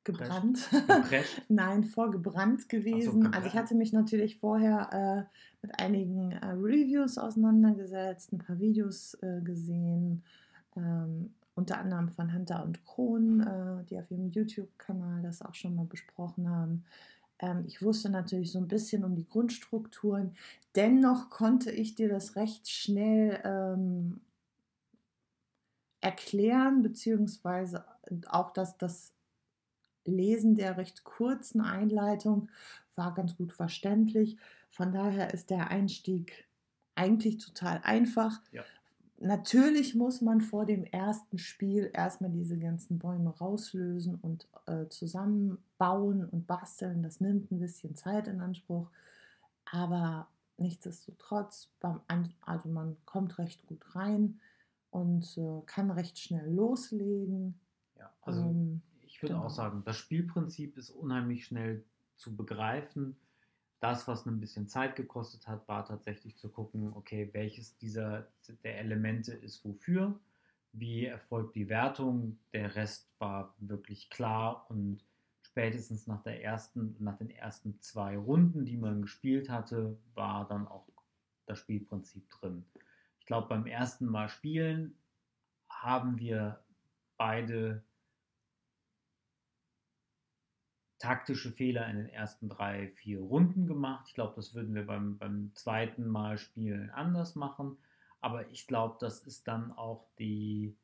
gebrannt. Nein, vorgebrannt gewesen. So, also ich hatte mich natürlich vorher äh, mit einigen äh, Reviews auseinandergesetzt, ein paar Videos äh, gesehen, ähm, unter anderem von Hunter und Kron, äh, die auf ihrem YouTube-Kanal das auch schon mal besprochen haben. Ähm, ich wusste natürlich so ein bisschen um die Grundstrukturen. Dennoch konnte ich dir das recht schnell ähm, erklären, beziehungsweise auch dass das Lesen der recht kurzen Einleitung war ganz gut verständlich. Von daher ist der Einstieg eigentlich total einfach. Ja. Natürlich muss man vor dem ersten Spiel erstmal diese ganzen Bäume rauslösen und äh, zusammenbauen und basteln. Das nimmt ein bisschen Zeit in Anspruch, aber nichtsdestotrotz, beim, also man kommt recht gut rein und äh, kann recht schnell loslegen. Ja, also ähm, ich würde genau. auch sagen, das Spielprinzip ist unheimlich schnell zu begreifen das, was ein bisschen Zeit gekostet hat, war tatsächlich zu gucken, okay, welches dieser der Elemente ist wofür, wie erfolgt die Wertung, der Rest war wirklich klar und spätestens nach der ersten, nach den ersten zwei Runden, die man gespielt hatte, war dann auch das Spielprinzip drin. Ich glaube, beim ersten Mal spielen haben wir beide taktische Fehler in den ersten drei, vier Runden gemacht. Ich glaube, das würden wir beim, beim zweiten Mal spielen anders machen. Aber ich glaube, das ist dann auch die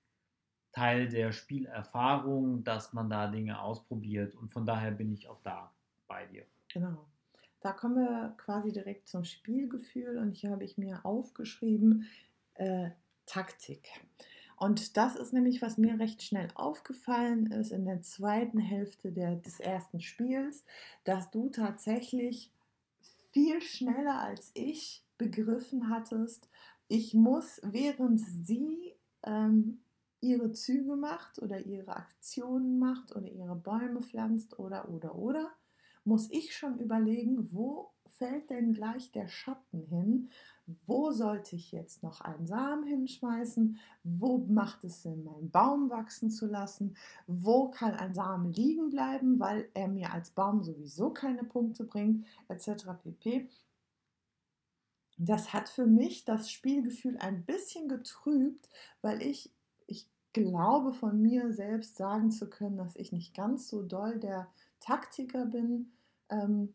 Teil der Spielerfahrung, dass man da Dinge ausprobiert. Und von daher bin ich auch da bei dir. Genau. Da kommen wir quasi direkt zum Spielgefühl und hier habe ich mir aufgeschrieben äh, Taktik. Und das ist nämlich, was mir recht schnell aufgefallen ist in der zweiten Hälfte der, des ersten Spiels, dass du tatsächlich viel schneller als ich begriffen hattest, ich muss, während sie ähm, ihre Züge macht oder ihre Aktionen macht oder ihre Bäume pflanzt oder oder oder, muss ich schon überlegen, wo fällt denn gleich der Schatten hin wo sollte ich jetzt noch einen Samen hinschmeißen, wo macht es Sinn, meinen Baum wachsen zu lassen, wo kann ein Samen liegen bleiben, weil er mir als Baum sowieso keine Punkte bringt, etc. pp. Das hat für mich das Spielgefühl ein bisschen getrübt, weil ich, ich glaube von mir selbst sagen zu können, dass ich nicht ganz so doll der Taktiker bin. Ähm,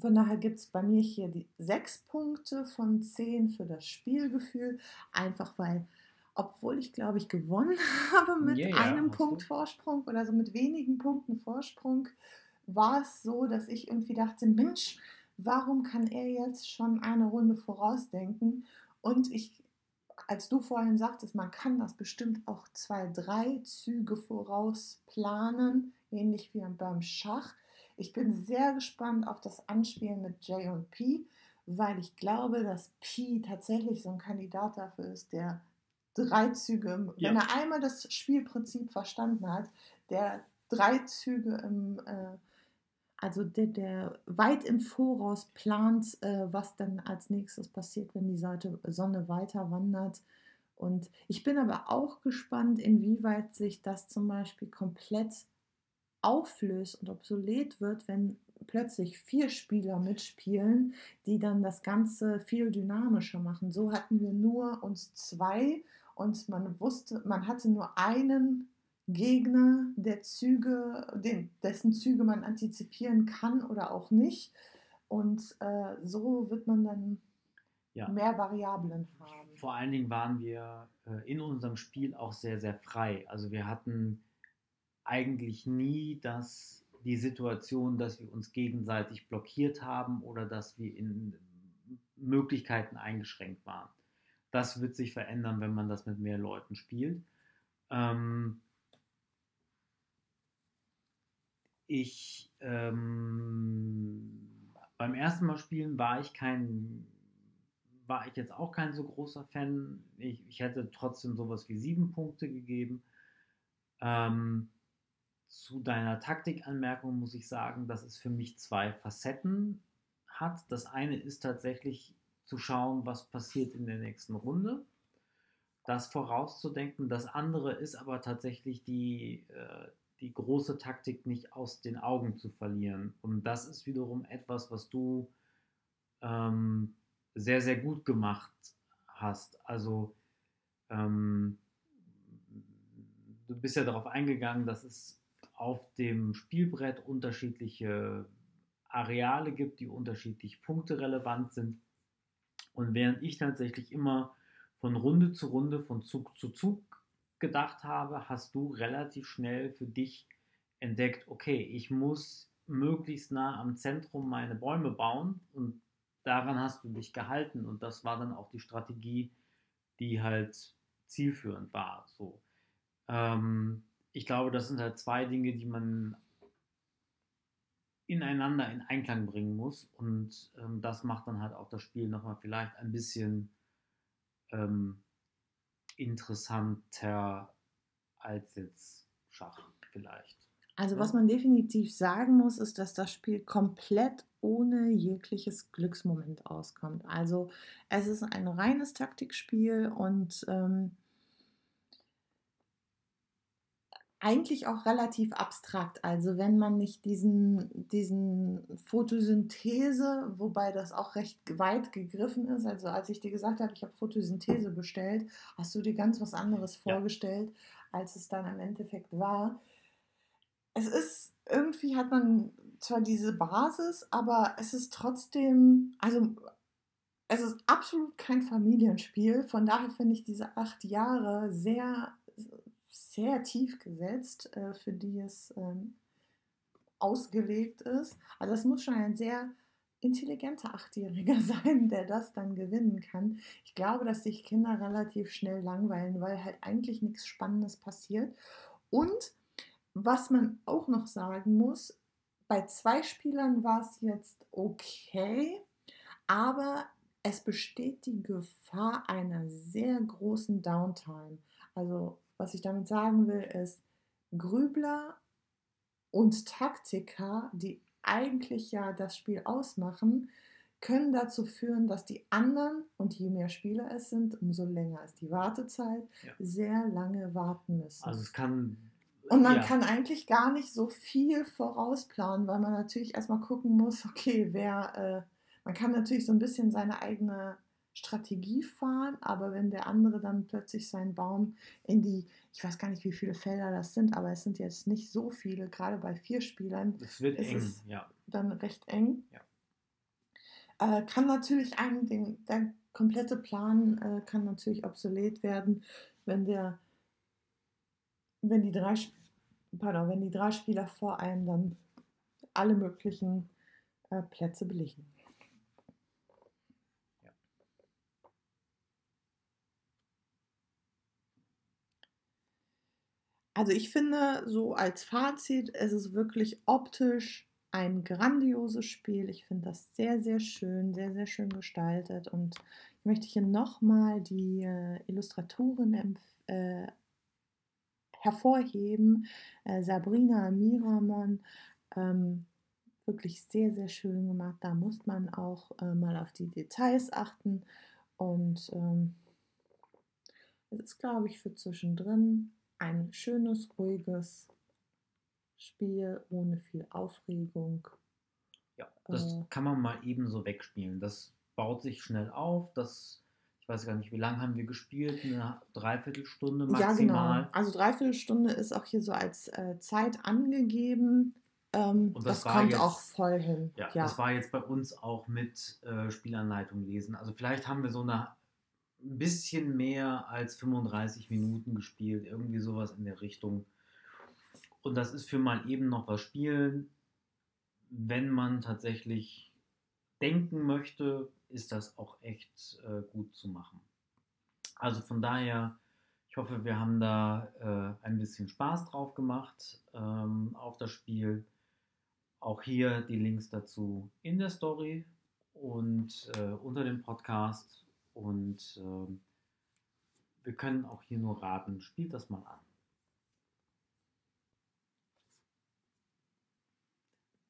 Von daher gibt es bei mir hier die sechs Punkte von zehn für das Spielgefühl. Einfach weil, obwohl ich glaube ich gewonnen habe mit ja, einem Punkt du. Vorsprung oder so mit wenigen Punkten Vorsprung, war es so, dass ich irgendwie dachte, Mensch, warum kann er jetzt schon eine Runde vorausdenken? Und ich, als du vorhin sagtest, man kann das bestimmt auch zwei, drei Züge voraus planen, ähnlich wie beim Schach. Ich bin sehr gespannt auf das Anspielen mit J und P, weil ich glaube, dass P tatsächlich so ein Kandidat dafür ist, der drei Züge, Ja. wenn er einmal das Spielprinzip verstanden hat, der drei Züge im, äh, also der, der weit im Voraus plant, äh, was dann als nächstes passiert, wenn die Seite, Sonne weiter wandert. Und ich bin aber auch gespannt, inwieweit sich das zum Beispiel komplett auflöst und obsolet wird, wenn plötzlich vier Spieler mitspielen, die dann das Ganze viel dynamischer machen. So hatten wir nur uns zwei und man wusste, man hatte nur einen Gegner, der Züge, den, dessen Züge man antizipieren kann oder auch nicht. Und äh, so wird man dann Ja. mehr Variablen haben. Vor allen Dingen waren wir äh, in unserem Spiel auch sehr, sehr frei. Also wir hatten eigentlich nie das, die Situation, dass wir uns gegenseitig blockiert haben oder dass wir in Möglichkeiten eingeschränkt waren. Das wird sich verändern, wenn man das mit mehr Leuten spielt. Ähm, ich ähm, beim ersten Mal spielen war ich kein war ich jetzt auch kein so großer Fan. Ich, ich hätte trotzdem sowas wie sieben Punkte gegeben. Ähm, zu deiner Taktikanmerkung muss ich sagen, dass es für mich zwei Facetten hat. Das eine ist tatsächlich zu schauen, was passiert in der nächsten Runde. Das vorauszudenken. Das andere ist aber tatsächlich die, äh, die große Taktik nicht aus den Augen zu verlieren. Und das ist wiederum etwas, was du ähm, sehr, sehr gut gemacht hast. Also ähm, du bist ja darauf eingegangen, dass es auf dem Spielbrett unterschiedliche Areale gibt, die unterschiedlich punkterelevant sind. Und während ich tatsächlich immer von Runde zu Runde, von Zug zu Zug gedacht habe, hast du relativ schnell für dich entdeckt, okay, ich muss möglichst nah am Zentrum meine Bäume bauen und daran hast du dich gehalten und das war dann auch die Strategie, die halt zielführend war. So. Ähm, ich glaube, das sind halt zwei Dinge, die man ineinander in Einklang bringen muss und ähm, das macht dann halt auch das Spiel nochmal vielleicht ein bisschen ähm, interessanter als jetzt Schach vielleicht. Also Ja. was man definitiv sagen muss, ist, dass das Spiel komplett ohne jegliches Glücksmoment auskommt. Also es ist ein reines Taktikspiel und ähm, eigentlich auch relativ abstrakt. Also wenn man nicht diesen, diesen Photosynthese, wobei das auch recht weit gegriffen ist, also als ich dir gesagt habe, ich habe Photosynthese bestellt, hast du dir ganz was anderes Ja. vorgestellt, als es dann im Endeffekt war. Es ist, irgendwie hat man zwar diese Basis, aber es ist trotzdem, also es ist absolut kein Familienspiel. Von daher finde ich diese acht Jahre sehr, sehr tief gesetzt, äh, für die es ähm, ausgelegt ist. Also es muss schon ein sehr intelligenter Achtjähriger sein, der das dann gewinnen kann. Ich glaube, dass sich Kinder relativ schnell langweilen, weil halt eigentlich nichts Spannendes passiert. Und was man auch noch sagen muss, bei zwei Spielern war es jetzt okay, aber es besteht die Gefahr einer sehr großen Downtime. Also, was ich damit sagen will, ist, Grübler und Taktiker, die eigentlich ja das Spiel ausmachen, können dazu führen, dass die anderen, und je mehr Spieler es sind, umso länger ist die Wartezeit, Ja. sehr lange warten müssen. Also es kann. Und man ja, kann eigentlich gar nicht so viel vorausplanen, weil man natürlich erstmal gucken muss, okay, wer, äh, man kann natürlich so ein bisschen seine eigene Strategie fahren, aber wenn der andere dann plötzlich seinen Baum in die, ich weiß gar nicht, wie viele Felder das sind, aber es sind jetzt nicht so viele, gerade bei vier Spielern, Es wird es eng, ist- ja. dann recht eng. Ja. Äh, kann natürlich einem den, der komplette Plan äh, kann natürlich obsolet werden, wenn der, wenn die drei, pardon, wenn die drei Spieler vor einem dann alle möglichen äh, Plätze belegen. Also ich finde, so als Fazit, es ist wirklich optisch ein grandioses Spiel. Ich finde das sehr, sehr schön, sehr, sehr schön gestaltet. Und ich möchte hier nochmal die äh, Illustratorin äh, hervorheben, äh, Sabrina Miramon. Ähm, wirklich sehr, sehr schön gemacht. Da muss man auch äh, mal auf die Details achten. Und ähm, es ist, glaube ich, für zwischendrin ein schönes, ruhiges Spiel ohne viel Aufregung. Ja, das äh, kann man mal eben so wegspielen. Das baut sich schnell auf. Das, ich weiß gar nicht, wie lange haben wir gespielt? Eine Dreiviertelstunde maximal. Ja, genau. Also Dreiviertelstunde ist auch hier so als äh, Zeit angegeben. Ähm, Und das, das kommt jetzt, auch voll hin. Ja, ja, das war jetzt bei uns auch mit äh, Spielanleitung lesen. Also vielleicht haben wir so eine ein bisschen mehr als 35 Minuten gespielt, irgendwie sowas in der Richtung. Und das ist für mal eben noch was spielen. Wenn man tatsächlich denken möchte, ist das auch echt äh, gut zu machen. Also von daher, ich hoffe, wir haben da äh, ein bisschen Spaß drauf gemacht ähm, auf das Spiel. Auch hier die Links dazu in der Story und äh, unter dem Podcast. Und äh, wir können auch hier nur raten, spielt das mal an.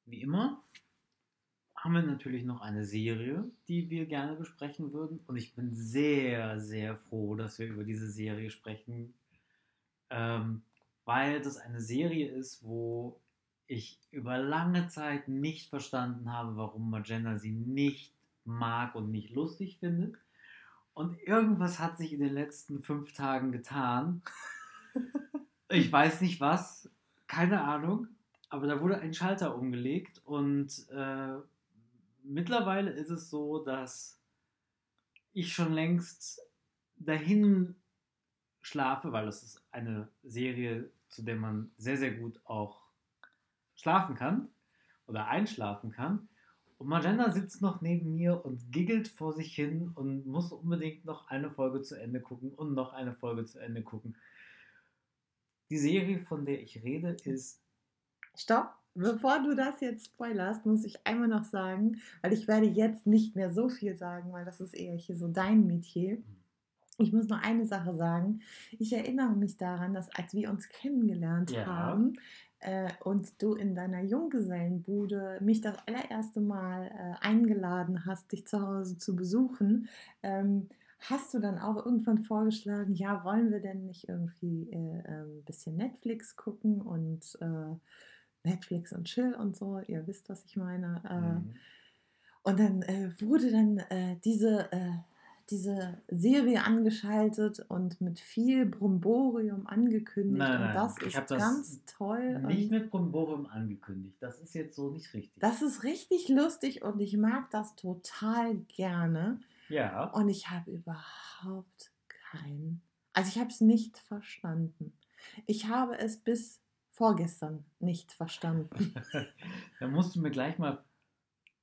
Wie immer haben wir natürlich noch eine Serie, die wir gerne besprechen würden. Und ich bin sehr, sehr froh, dass wir über diese Serie sprechen, ähm, weil das eine Serie ist, wo ich über lange Zeit nicht verstanden habe, warum Magenta sie nicht mag und nicht lustig findet. Und irgendwas hat sich in den letzten fünf Tagen getan. Ich weiß nicht was, keine Ahnung, aber da wurde ein Schalter umgelegt und äh, mittlerweile ist es so, dass ich schon längst dahin schlafe, weil es ist eine Serie, zu der man sehr, sehr gut auch schlafen kann oder einschlafen kann. Und Magenta sitzt noch neben mir und giggelt vor sich hin und muss unbedingt noch eine Folge zu Ende gucken und noch eine Folge zu Ende gucken. Die Serie, von der ich rede, ist. Stopp! Bevor du das jetzt spoilerst, muss ich einmal noch sagen, weil ich werde jetzt nicht mehr so viel sagen, weil das ist eher hier so dein Metier. Ich muss nur eine Sache sagen. Ich erinnere mich daran, dass als wir uns kennengelernt ja. haben, äh, und du in deiner Junggesellenbude mich das allererste Mal äh, eingeladen hast, dich zu Hause zu besuchen, ähm, hast du dann auch irgendwann vorgeschlagen, ja, wollen wir denn nicht irgendwie äh, ein ähm, bisschen Netflix gucken und äh, Netflix und Chill und so, ihr wisst, was ich meine. Äh, mhm. Und dann äh, wurde dann diese diese Serie angeschaltet und mit viel Bromborium angekündigt. Nein, nein, und das ist das ganz toll. Nicht mit Bromborium angekündigt. Das ist jetzt so nicht richtig. Das ist richtig lustig und ich mag das total gerne. Ja. Und ich habe überhaupt kein. Also ich habe es nicht verstanden. Ich habe es bis vorgestern nicht verstanden. da musst du mir gleich mal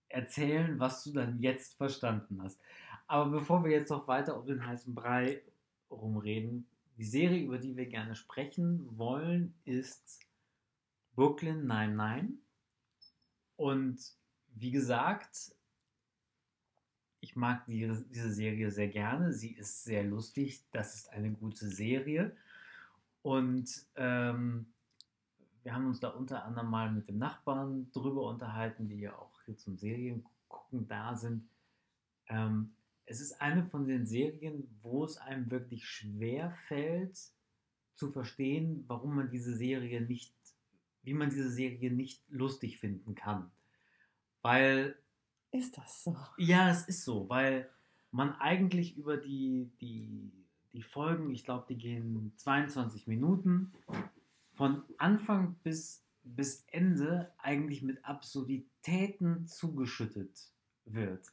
erzählen, was du dann jetzt verstanden hast. Aber bevor wir jetzt noch weiter um den heißen Brei rumreden, die Serie, über die wir gerne sprechen wollen, ist Brooklyn 99. Und wie gesagt, ich mag die, diese Serie sehr gerne. Sie ist sehr lustig. Das ist eine gute Serie. Und ähm, wir haben uns da unter anderem mal mit dem Nachbarn drüber unterhalten, die ja auch hier zum Seriengucken da sind. Ähm, es ist eine von den Serien, wo es einem wirklich schwer fällt zu verstehen, warum man diese Serie nicht, wie man diese Serie nicht lustig finden kann. Weil. Ist das so? Ja, es ist so, weil man eigentlich über die, die, die Folgen, ich glaube, die gehen 22 Minuten, von Anfang bis, bis Ende eigentlich mit Absurditäten zugeschüttet wird.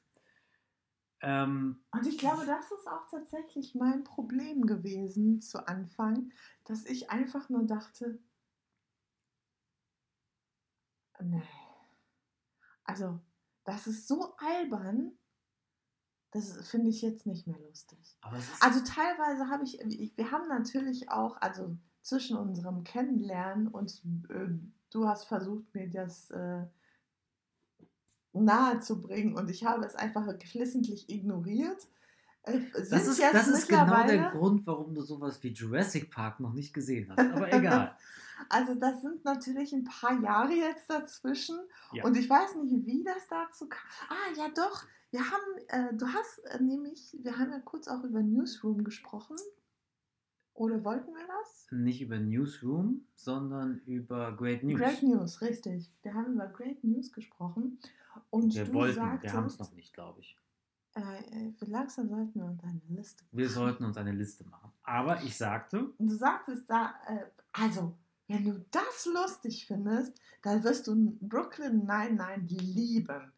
Ähm, Und ich glaube, das ist auch tatsächlich mein Problem gewesen zu Anfang, dass ich einfach nur dachte, nee. Also, das ist so albern, das finde ich jetzt nicht mehr lustig. Also teilweise habe ich, ich, wir haben natürlich auch, also zwischen unserem Kennenlernen und äh, du hast versucht, mir das äh, nahe zu bringen und ich habe es einfach geflissentlich ignoriert. Äh, das ist, jetzt das ist genau der Grund, warum du sowas wie Jurassic Park noch nicht gesehen hast. Aber egal. Also das sind natürlich ein paar Jahre jetzt dazwischen Ja. und ich weiß nicht, wie das dazu kam. Ah ja doch, wir haben, äh, du hast äh, nämlich, wir haben ja kurz auch über Newsroom gesprochen. Oder wollten wir das? Nicht über Newsroom, sondern über Great News. Great News, richtig. Wir haben über Great News gesprochen und wir du wollten, sagtest, wir haben es noch nicht, glaube ich. äh, äh, langsam sollten wir uns eine Liste Wir machen. sollten uns eine Liste machen. Aber ich sagte, Und du sagtest da, äh, also, wenn du das lustig findest, dann wirst du Brooklyn Nine-Nine lieben.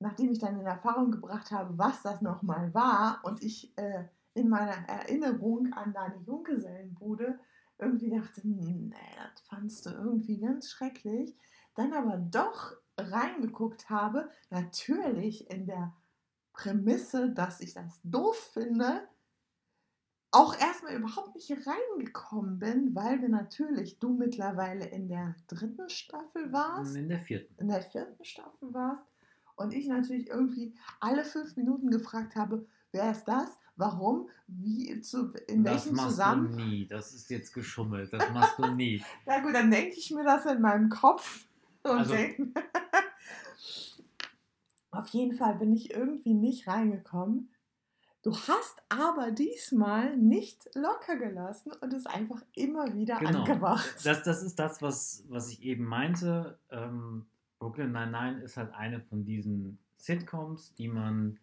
Nachdem ich dann in Erfahrung gebracht habe, was das nochmal war und ich äh, in meiner Erinnerung an deine Junggesellenbude irgendwie dachte, nee, das fandst du irgendwie ganz schrecklich, dann aber doch reingeguckt habe, natürlich in der Prämisse, dass ich das doof finde, auch erstmal überhaupt nicht reingekommen bin, weil wir natürlich, du mittlerweile in der dritten Staffel warst, in der vierten. in der vierten Staffel warst. Und ich natürlich irgendwie alle fünf Minuten gefragt habe, wer ist das, warum, wie, zu, in das welchem machst Zusammenhang. du nie. Das ist jetzt geschummelt. Das machst du nie. Ja gut, dann denke ich mir das in meinem Kopf und Also- denke, auf jeden Fall bin ich irgendwie nicht reingekommen. Du hast aber diesmal nicht locker gelassen und es einfach immer wieder Genau. angemacht. Das, das ist das, was, was ich eben meinte. Ähm, Brooklyn Nine-Nine ist halt eine von diesen Sitcoms, die man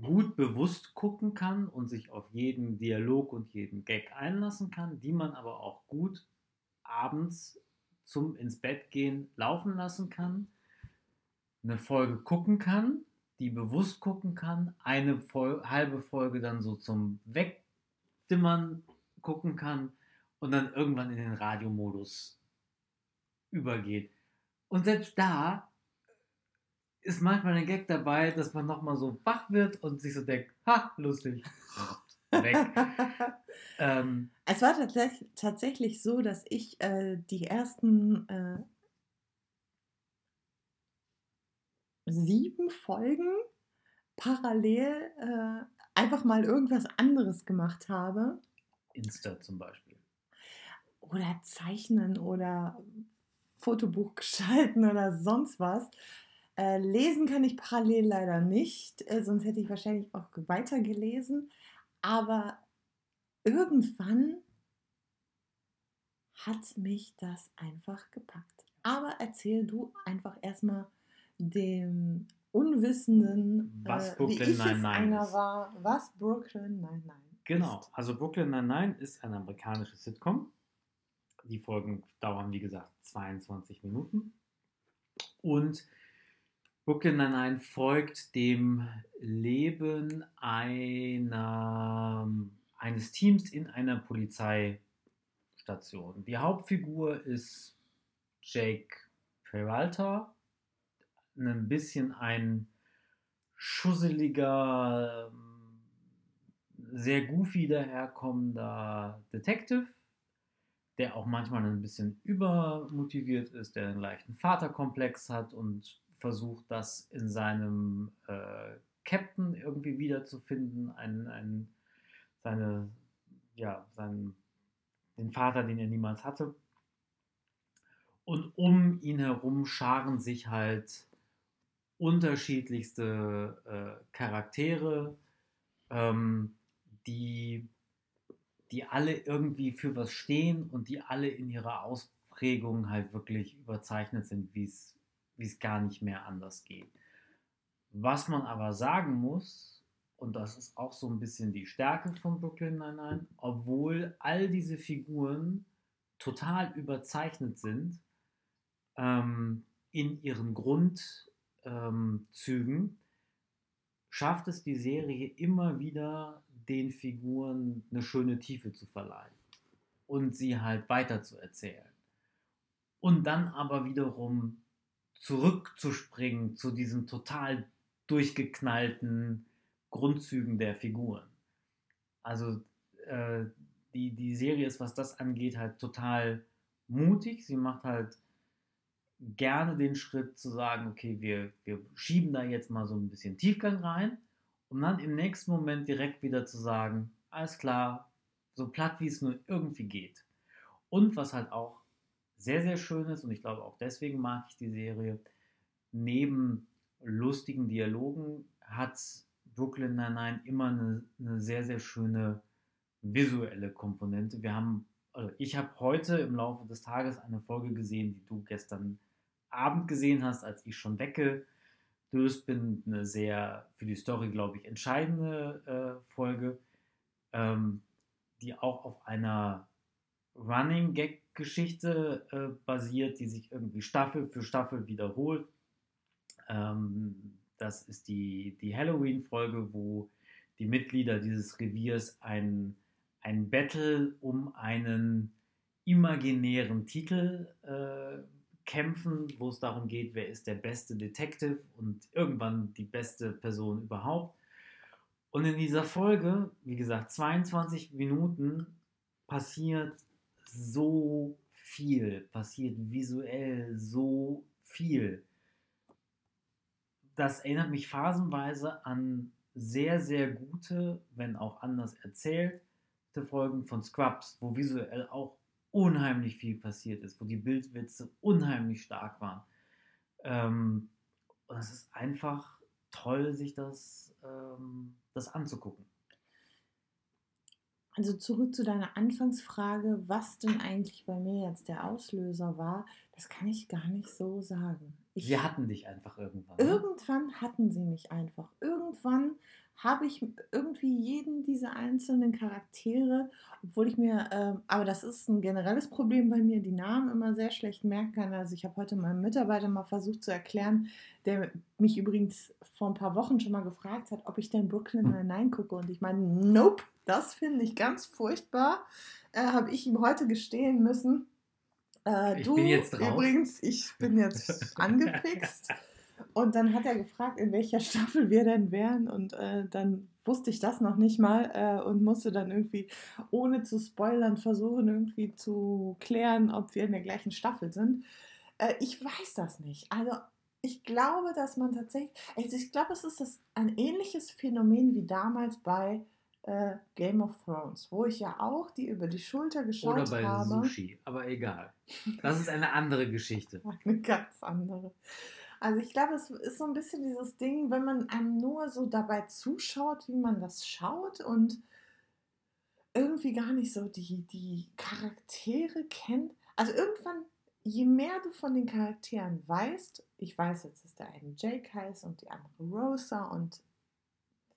gut bewusst gucken kann und sich auf jeden Dialog und jeden Gag einlassen kann, die man aber auch gut abends zum ins Bett gehen laufen lassen kann, eine Folge gucken kann, die bewusst gucken kann, eine Fol halbe Folge dann so zum Wegdimmern gucken kann und dann irgendwann in den Radiomodus übergeht. Und selbst da ist manchmal ein Gag dabei, dass man nochmal so wach wird und sich so denkt, ha, lustig. Weg. ähm, Es war tatsächlich, tatsächlich so, dass ich äh, die ersten äh, sieben Folgen parallel äh, einfach mal irgendwas anderes gemacht habe. Insta zum Beispiel. Oder zeichnen oder Fotobuch gestalten oder sonst was. Äh, lesen kann ich parallel leider nicht, äh, sonst hätte ich wahrscheinlich auch weitergelesen. Aber irgendwann hat mich das einfach gepackt. Aber erzähl du einfach erstmal dem Unwissenden, Was äh, wie Brooklyn ich es Nine-Nine einer war, was Brooklyn Nine-Nine Genau, ist. also Brooklyn Nine-Nine ist ein amerikanisches Sitcom. Die Folgen dauern, wie gesagt, 22 Minuten. Und Nine-Nine folgt dem Leben einer, eines Teams in einer Polizeistation. Die Hauptfigur ist Jake Peralta, ein bisschen ein schusseliger, sehr goofy daherkommender Detective, der auch manchmal ein bisschen übermotiviert ist, der einen leichten Vaterkomplex hat und versucht, das in seinem äh, Captain irgendwie wiederzufinden, einen, einen, seine, ja, seinen, den Vater, den er niemals hatte. Und um ihn herum scharen sich halt unterschiedlichste äh, Charaktere, ähm, die, die alle irgendwie für was stehen und die alle in ihrer Ausprägung halt wirklich überzeichnet sind, wie es wie es gar nicht mehr anders geht. Was man aber sagen muss, und das ist auch so ein bisschen die Stärke von Brooklyn Nine-Nine, obwohl all diese Figuren total überzeichnet sind, ähm, in ihren Grundzügen, ähm, schafft es die Serie immer wieder, den Figuren eine schöne Tiefe zu verleihen und sie halt weiter zu erzählen. Und dann aber wiederum zurückzuspringen zu diesen total durchgeknallten Grundzügen der Figuren. Also äh, die, die Serie ist, was das angeht, halt total mutig. Sie macht halt gerne den Schritt zu sagen, okay, wir, wir schieben da jetzt mal so ein bisschen Tiefgang rein, um dann im nächsten Moment direkt wieder zu sagen, alles klar, so platt wie es nur irgendwie geht. Und was halt auch sehr, sehr schön ist, und ich glaube auch deswegen mag ich die Serie, neben lustigen Dialogen hat Brooklyn Nine-Nine immer eine, eine sehr, sehr schöne visuelle Komponente. Wir haben, also ich habe heute im Laufe des Tages eine Folge gesehen, die du gestern Abend gesehen hast, als ich schon weggedöst bin. Eine sehr für die Story, glaube ich, entscheidende äh, Folge, ähm, die auch auf einer Running Gag Geschichte äh, basiert, die sich irgendwie Staffel für Staffel wiederholt. Ähm, das ist die, die Halloween-Folge, wo die Mitglieder dieses Reviers ein, ein Battle um einen imaginären Titel äh, kämpfen, wo es darum geht, wer ist der beste Detective und irgendwann die beste Person überhaupt. Und in dieser Folge, wie gesagt, 22 Minuten passiert so viel, passiert visuell so viel. Das erinnert mich phasenweise an sehr, sehr gute, wenn auch anders erzählte Folgen von Scrubs, wo visuell auch unheimlich viel passiert ist, wo die Bildwitze unheimlich stark waren. Ähm, und es ist einfach toll, sich das, ähm, das anzugucken. Also zurück zu deiner Anfangsfrage, was denn eigentlich bei mir jetzt der Auslöser war, das kann ich gar nicht so sagen. Ich, sie hatten dich einfach irgendwann. Ne? Irgendwann hatten sie mich einfach. Irgendwann habe ich irgendwie jeden dieser einzelnen Charaktere, obwohl ich mir, äh, aber das ist ein generelles Problem bei mir, die Namen immer sehr schlecht merken kann. Also ich habe heute meinem Mitarbeiter mal versucht zu erklären, der mich übrigens vor ein paar Wochen schon mal gefragt hat, ob ich denn Brooklyn Nine-Nine gucke. Und ich meine, nope, das finde ich ganz furchtbar. Äh, habe ich ihm heute gestehen müssen. Äh, du übrigens, ich bin jetzt angefixt. Und dann hat er gefragt, in welcher Staffel wir denn wären. Und äh, dann wusste ich das noch nicht mal äh, und musste dann irgendwie, ohne zu spoilern, versuchen, irgendwie zu klären, ob wir in der gleichen Staffel sind. Äh, ich weiß das nicht. Also ich glaube, dass man tatsächlich, also ich glaube, es ist das, ein ähnliches Phänomen wie damals bei äh, Game of Thrones, wo ich ja auch die über die Schulter geschaut habe. Oder bei habe. Sushi, aber egal. Das ist eine andere Geschichte. eine ganz andere. Also ich glaube, es ist so ein bisschen dieses Ding, wenn man einem nur so dabei zuschaut, wie man das schaut und irgendwie gar nicht so die, die Charaktere kennt. Also irgendwann, je mehr du von den Charakteren weißt, ich weiß jetzt, dass der eine Jake heißt und die andere Rosa und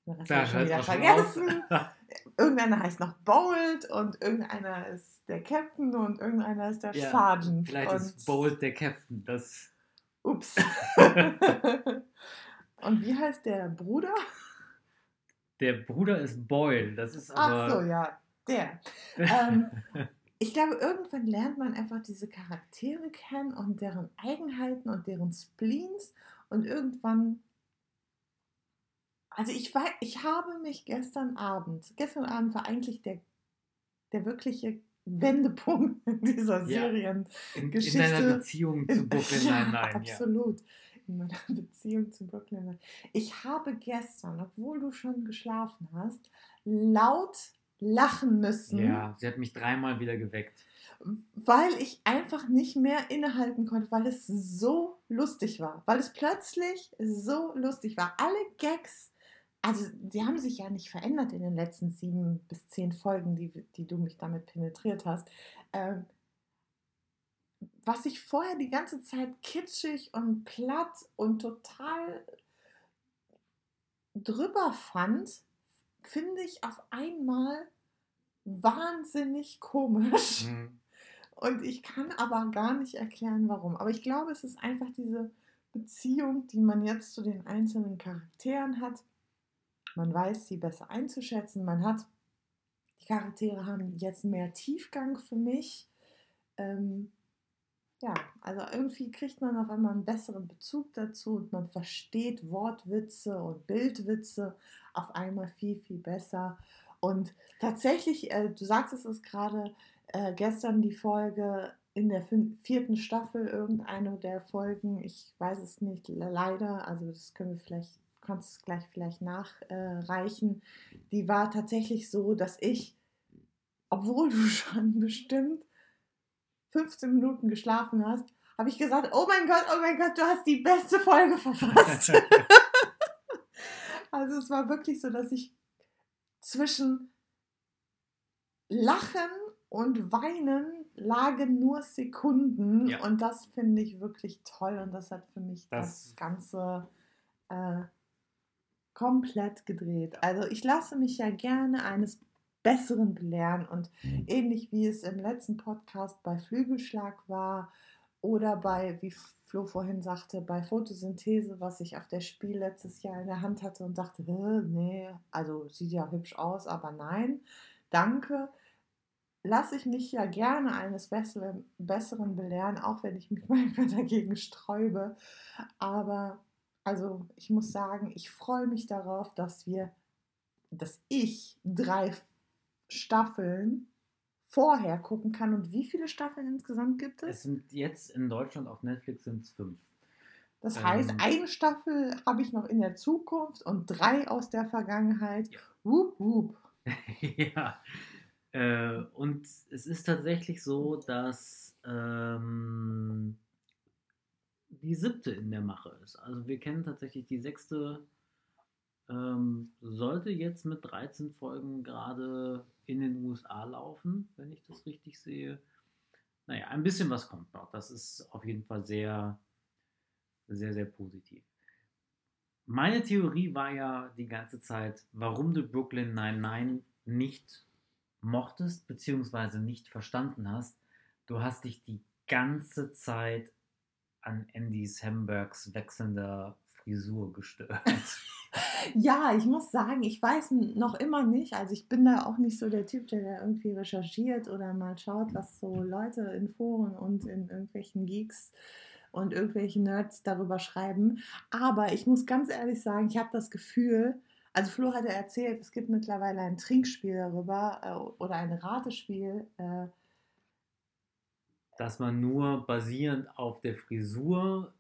den Rest habe ich schon wieder vergessen. irgendeiner heißt noch Bold und irgendeiner ist der Captain und irgendeiner ist der ja, Sergeant. Vielleicht und ist Bold der Captain. Das Ups. Und wie heißt der Bruder? Der Bruder ist Boyle. Das ist aber. Ach so, ja, der. ähm, ich glaube, irgendwann lernt man einfach diese Charaktere kennen und deren Eigenheiten und deren Spleens und irgendwann. Also ich war, ich habe mich gestern Abend, gestern Abend war eigentlich der, der wirkliche Wendepunkt in dieser Seriengeschichte. Ja, in, in deiner Beziehung zu Brooklyn Nine-Nine. Ja, absolut. In meiner Beziehung zu Brooklyn Nine-Nine. Ich habe gestern, obwohl du schon geschlafen hast, laut lachen müssen. Ja, sie hat mich dreimal wieder geweckt. Weil ich einfach nicht mehr innehalten konnte, weil es so lustig war. Weil es plötzlich so lustig war. Alle Gags also sie haben sich ja nicht verändert in den letzten sieben bis zehn Folgen, die, die du mich damit penetriert hast. Ähm, was ich vorher die ganze Zeit kitschig und platt und total drüber fand, finde ich auf einmal wahnsinnig komisch. Mhm. Und ich kann aber gar nicht erklären, warum. Aber ich glaube, es ist einfach diese Beziehung, die man jetzt zu den einzelnen Charakteren hat Man weiß sie besser einzuschätzen. Man hat, die Charaktere haben jetzt mehr Tiefgang für mich. Ähm, ja, also irgendwie kriegt man auf einmal einen besseren Bezug dazu und man versteht Wortwitze und Bildwitze auf einmal viel, viel besser. Und tatsächlich, äh, du sagtest es gerade, äh, gestern die Folge in der vierten Staffel, irgendeine der Folgen, ich weiß es nicht, leider, also das können wir vielleicht, kannst du gleich vielleicht nachreichen, die war tatsächlich so, dass ich, obwohl du schon bestimmt 15 Minuten geschlafen hast, habe ich gesagt, oh mein Gott, oh mein Gott, du hast die beste Folge verfasst. also es war wirklich so, dass ich zwischen Lachen und Weinen lagen nur Sekunden ja. und das finde ich wirklich toll und das hat für mich das, das Ganze äh, komplett gedreht. Also ich lasse mich ja gerne eines Besseren belehren. Und mhm. ähnlich wie es im letzten Podcast bei Flügelschlag war oder bei, wie Flo vorhin sagte, bei Photosynthese, was ich auf der Spiel letztes Jahr in der Hand hatte und dachte, nee, also sieht ja hübsch aus, aber nein, danke. Lasse ich mich ja gerne eines Besseren, Besseren belehren, auch wenn ich mich manchmal dagegen sträube. Aber also ich muss sagen, ich freue mich darauf, dass wir, dass ich drei Staffeln vorher gucken kann. Und wie viele Staffeln insgesamt gibt es? Es sind jetzt in Deutschland auf Netflix sind es fünf. Das heißt, ähm, eine Staffel habe ich noch in der Zukunft und drei aus der Vergangenheit. Ja. Wup, wup. ja. Äh, und es ist tatsächlich so, dass ähm, die siebte in der Mache ist. Also wir kennen tatsächlich die sechste ähm, sollte jetzt mit 13 Folgen gerade in den USA laufen, wenn ich das richtig sehe. Naja, ein bisschen was kommt noch. Das ist auf jeden Fall sehr, sehr, sehr positiv. Meine Theorie war ja die ganze Zeit, warum du Brooklyn 99 nicht mochtest, beziehungsweise nicht verstanden hast. Du hast dich die ganze Zeit an Andy Sambergs wechselnder Frisur gestört. Ja, ich muss sagen, ich weiß noch immer nicht, also ich bin da auch nicht so der Typ, der da irgendwie recherchiert oder mal schaut, was so Leute in Foren und in irgendwelchen Geeks und irgendwelchen Nerds darüber schreiben. Aber ich muss ganz ehrlich sagen, ich habe das Gefühl, also Flo hatte erzählt, es gibt mittlerweile ein Trinkspiel darüber äh, oder ein Ratespiel. Äh, dass man nur basierend auf der Frisur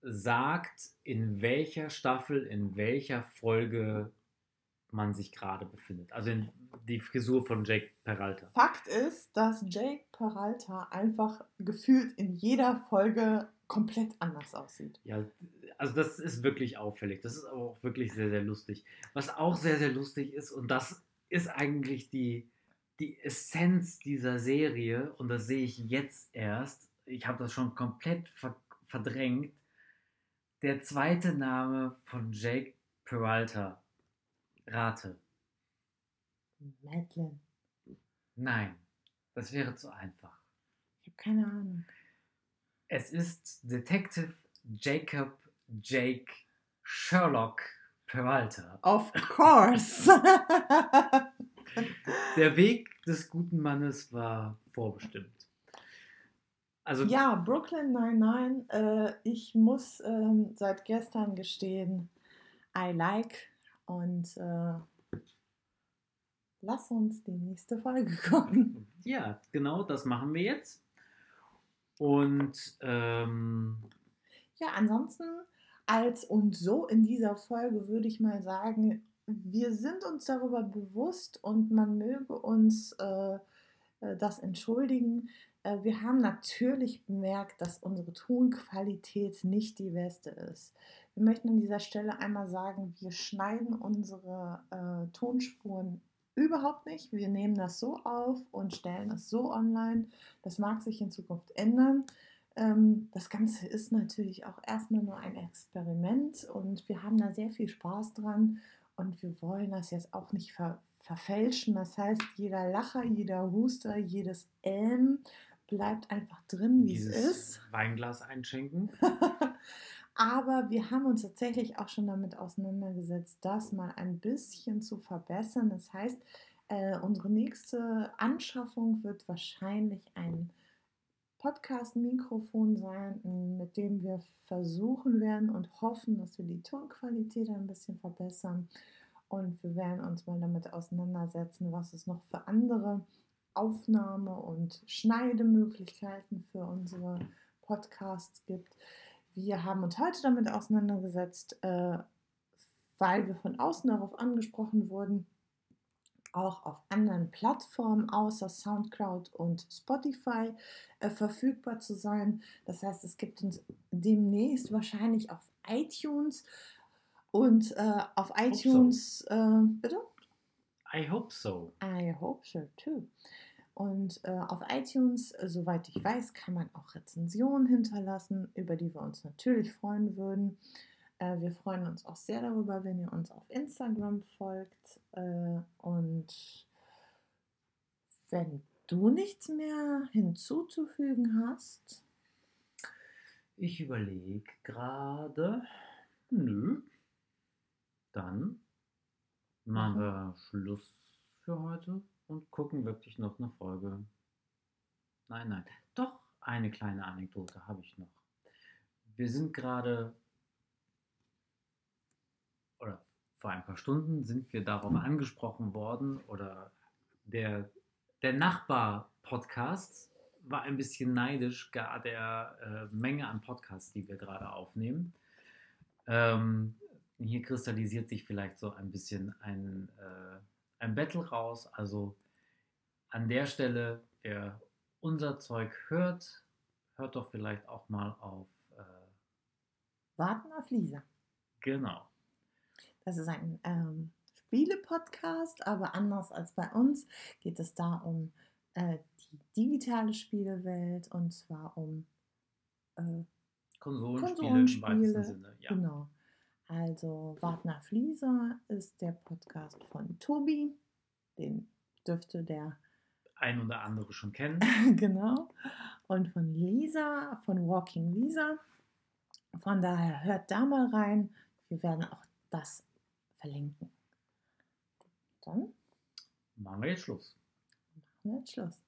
sagt, in welcher Staffel, in welcher Folge man sich gerade befindet. Also in die Frisur von Jake Peralta. Fakt ist, dass Jake Peralta einfach gefühlt in jeder Folge komplett anders aussieht. Ja, also das ist wirklich auffällig. Das ist aber auch wirklich sehr, sehr lustig. Was auch sehr, sehr lustig ist, und das ist eigentlich die, die Essenz dieser Serie, und das sehe ich jetzt erst, ich habe das schon komplett verdrängt, der zweite Name von Jake Peralta. Rate. Madeline. Nein, das wäre zu einfach. Ich habe keine Ahnung. Es ist Detective Jacob Jake Sherlock Peralta. Of course. Der Weg des guten Mannes war vorbestimmt. Also, ja, Brooklyn 99, äh, ich muss ähm, seit gestern gestehen, I like und äh, lass uns die nächste Folge gucken. Ja, genau, das machen wir jetzt. Und ähm, ja, ansonsten als und so in dieser Folge würde ich mal sagen, wir sind uns darüber bewusst und man möge uns äh, äh das entschuldigen, äh, wir haben natürlich bemerkt, dass unsere Tonqualität nicht die beste ist. Wir möchten an dieser Stelle einmal sagen, wir schneiden unsere äh, Tonspuren überhaupt nicht. Wir nehmen das so auf und stellen es so online. Das mag sich in Zukunft ändern. Ähm, das Ganze ist natürlich auch erstmal nur ein Experiment und wir haben da sehr viel Spaß dran und wir wollen das jetzt auch nicht ver verfälschen. Das heißt, jeder Lacher, jeder Huster, jedes Ähm bleibt einfach drin, wie es ist. Weinglas einschenken. Aber wir haben uns tatsächlich auch schon damit auseinandergesetzt, das mal ein bisschen zu verbessern. Das heißt, äh, unsere nächste Anschaffung wird wahrscheinlich ein Podcast-Mikrofon sein, mit dem wir versuchen werden und hoffen, dass wir die Tonqualität ein bisschen verbessern. Und wir werden uns mal damit auseinandersetzen, was es noch für andere Aufnahme- und Schneidemöglichkeiten für unsere Podcasts gibt. Wir haben uns heute damit auseinandergesetzt, äh, weil wir von außen darauf angesprochen wurden, auch auf anderen Plattformen außer SoundCloud und Spotify äh, verfügbar zu sein. Das heißt, es gibt uns demnächst wahrscheinlich auf iTunes und äh, auf iTunes, so. äh, bitte? I hope so. I hope so too. Und äh, auf iTunes, äh, soweit ich weiß, kann man auch Rezensionen hinterlassen, über die wir uns natürlich freuen würden. Äh, wir freuen uns auch sehr darüber, wenn ihr uns auf Instagram folgt. Äh, und wenn du nichts mehr hinzuzufügen hast. Ich überlege gerade. Nö. Dann machen wir Schluss für heute und gucken wirklich noch eine Folge. Nein, nein. Doch, eine kleine Anekdote habe ich noch. Wir sind gerade vor ein paar Stunden sind wir darauf angesprochen worden oder der, der Nachbar-Podcast war ein bisschen neidisch, gar der äh, Menge an Podcasts, die wir gerade aufnehmen. Ähm, hier kristallisiert sich vielleicht so ein bisschen ein, äh, ein Battle raus. Also an der Stelle, wer unser Zeug hört, hört doch vielleicht auch mal auf. Äh, Warten auf Lisa. Genau. Das ist ein ähm, Spiele-Podcast, aber anders als bei uns geht es da um äh, die digitale Spielewelt und zwar um äh, Konsolenspiele, Konsolenspiele im weitesten Sinne. Ja. Genau. Also Wagner Flieser ist der Podcast von Tobi. Den dürfte der ein oder andere schon kennen. genau. Und von Lisa, von Walking Lisa. Von daher hört da mal rein. Wir werden auch das verlinken. Dann machen wir jetzt Schluss. Machen wir jetzt Schluss.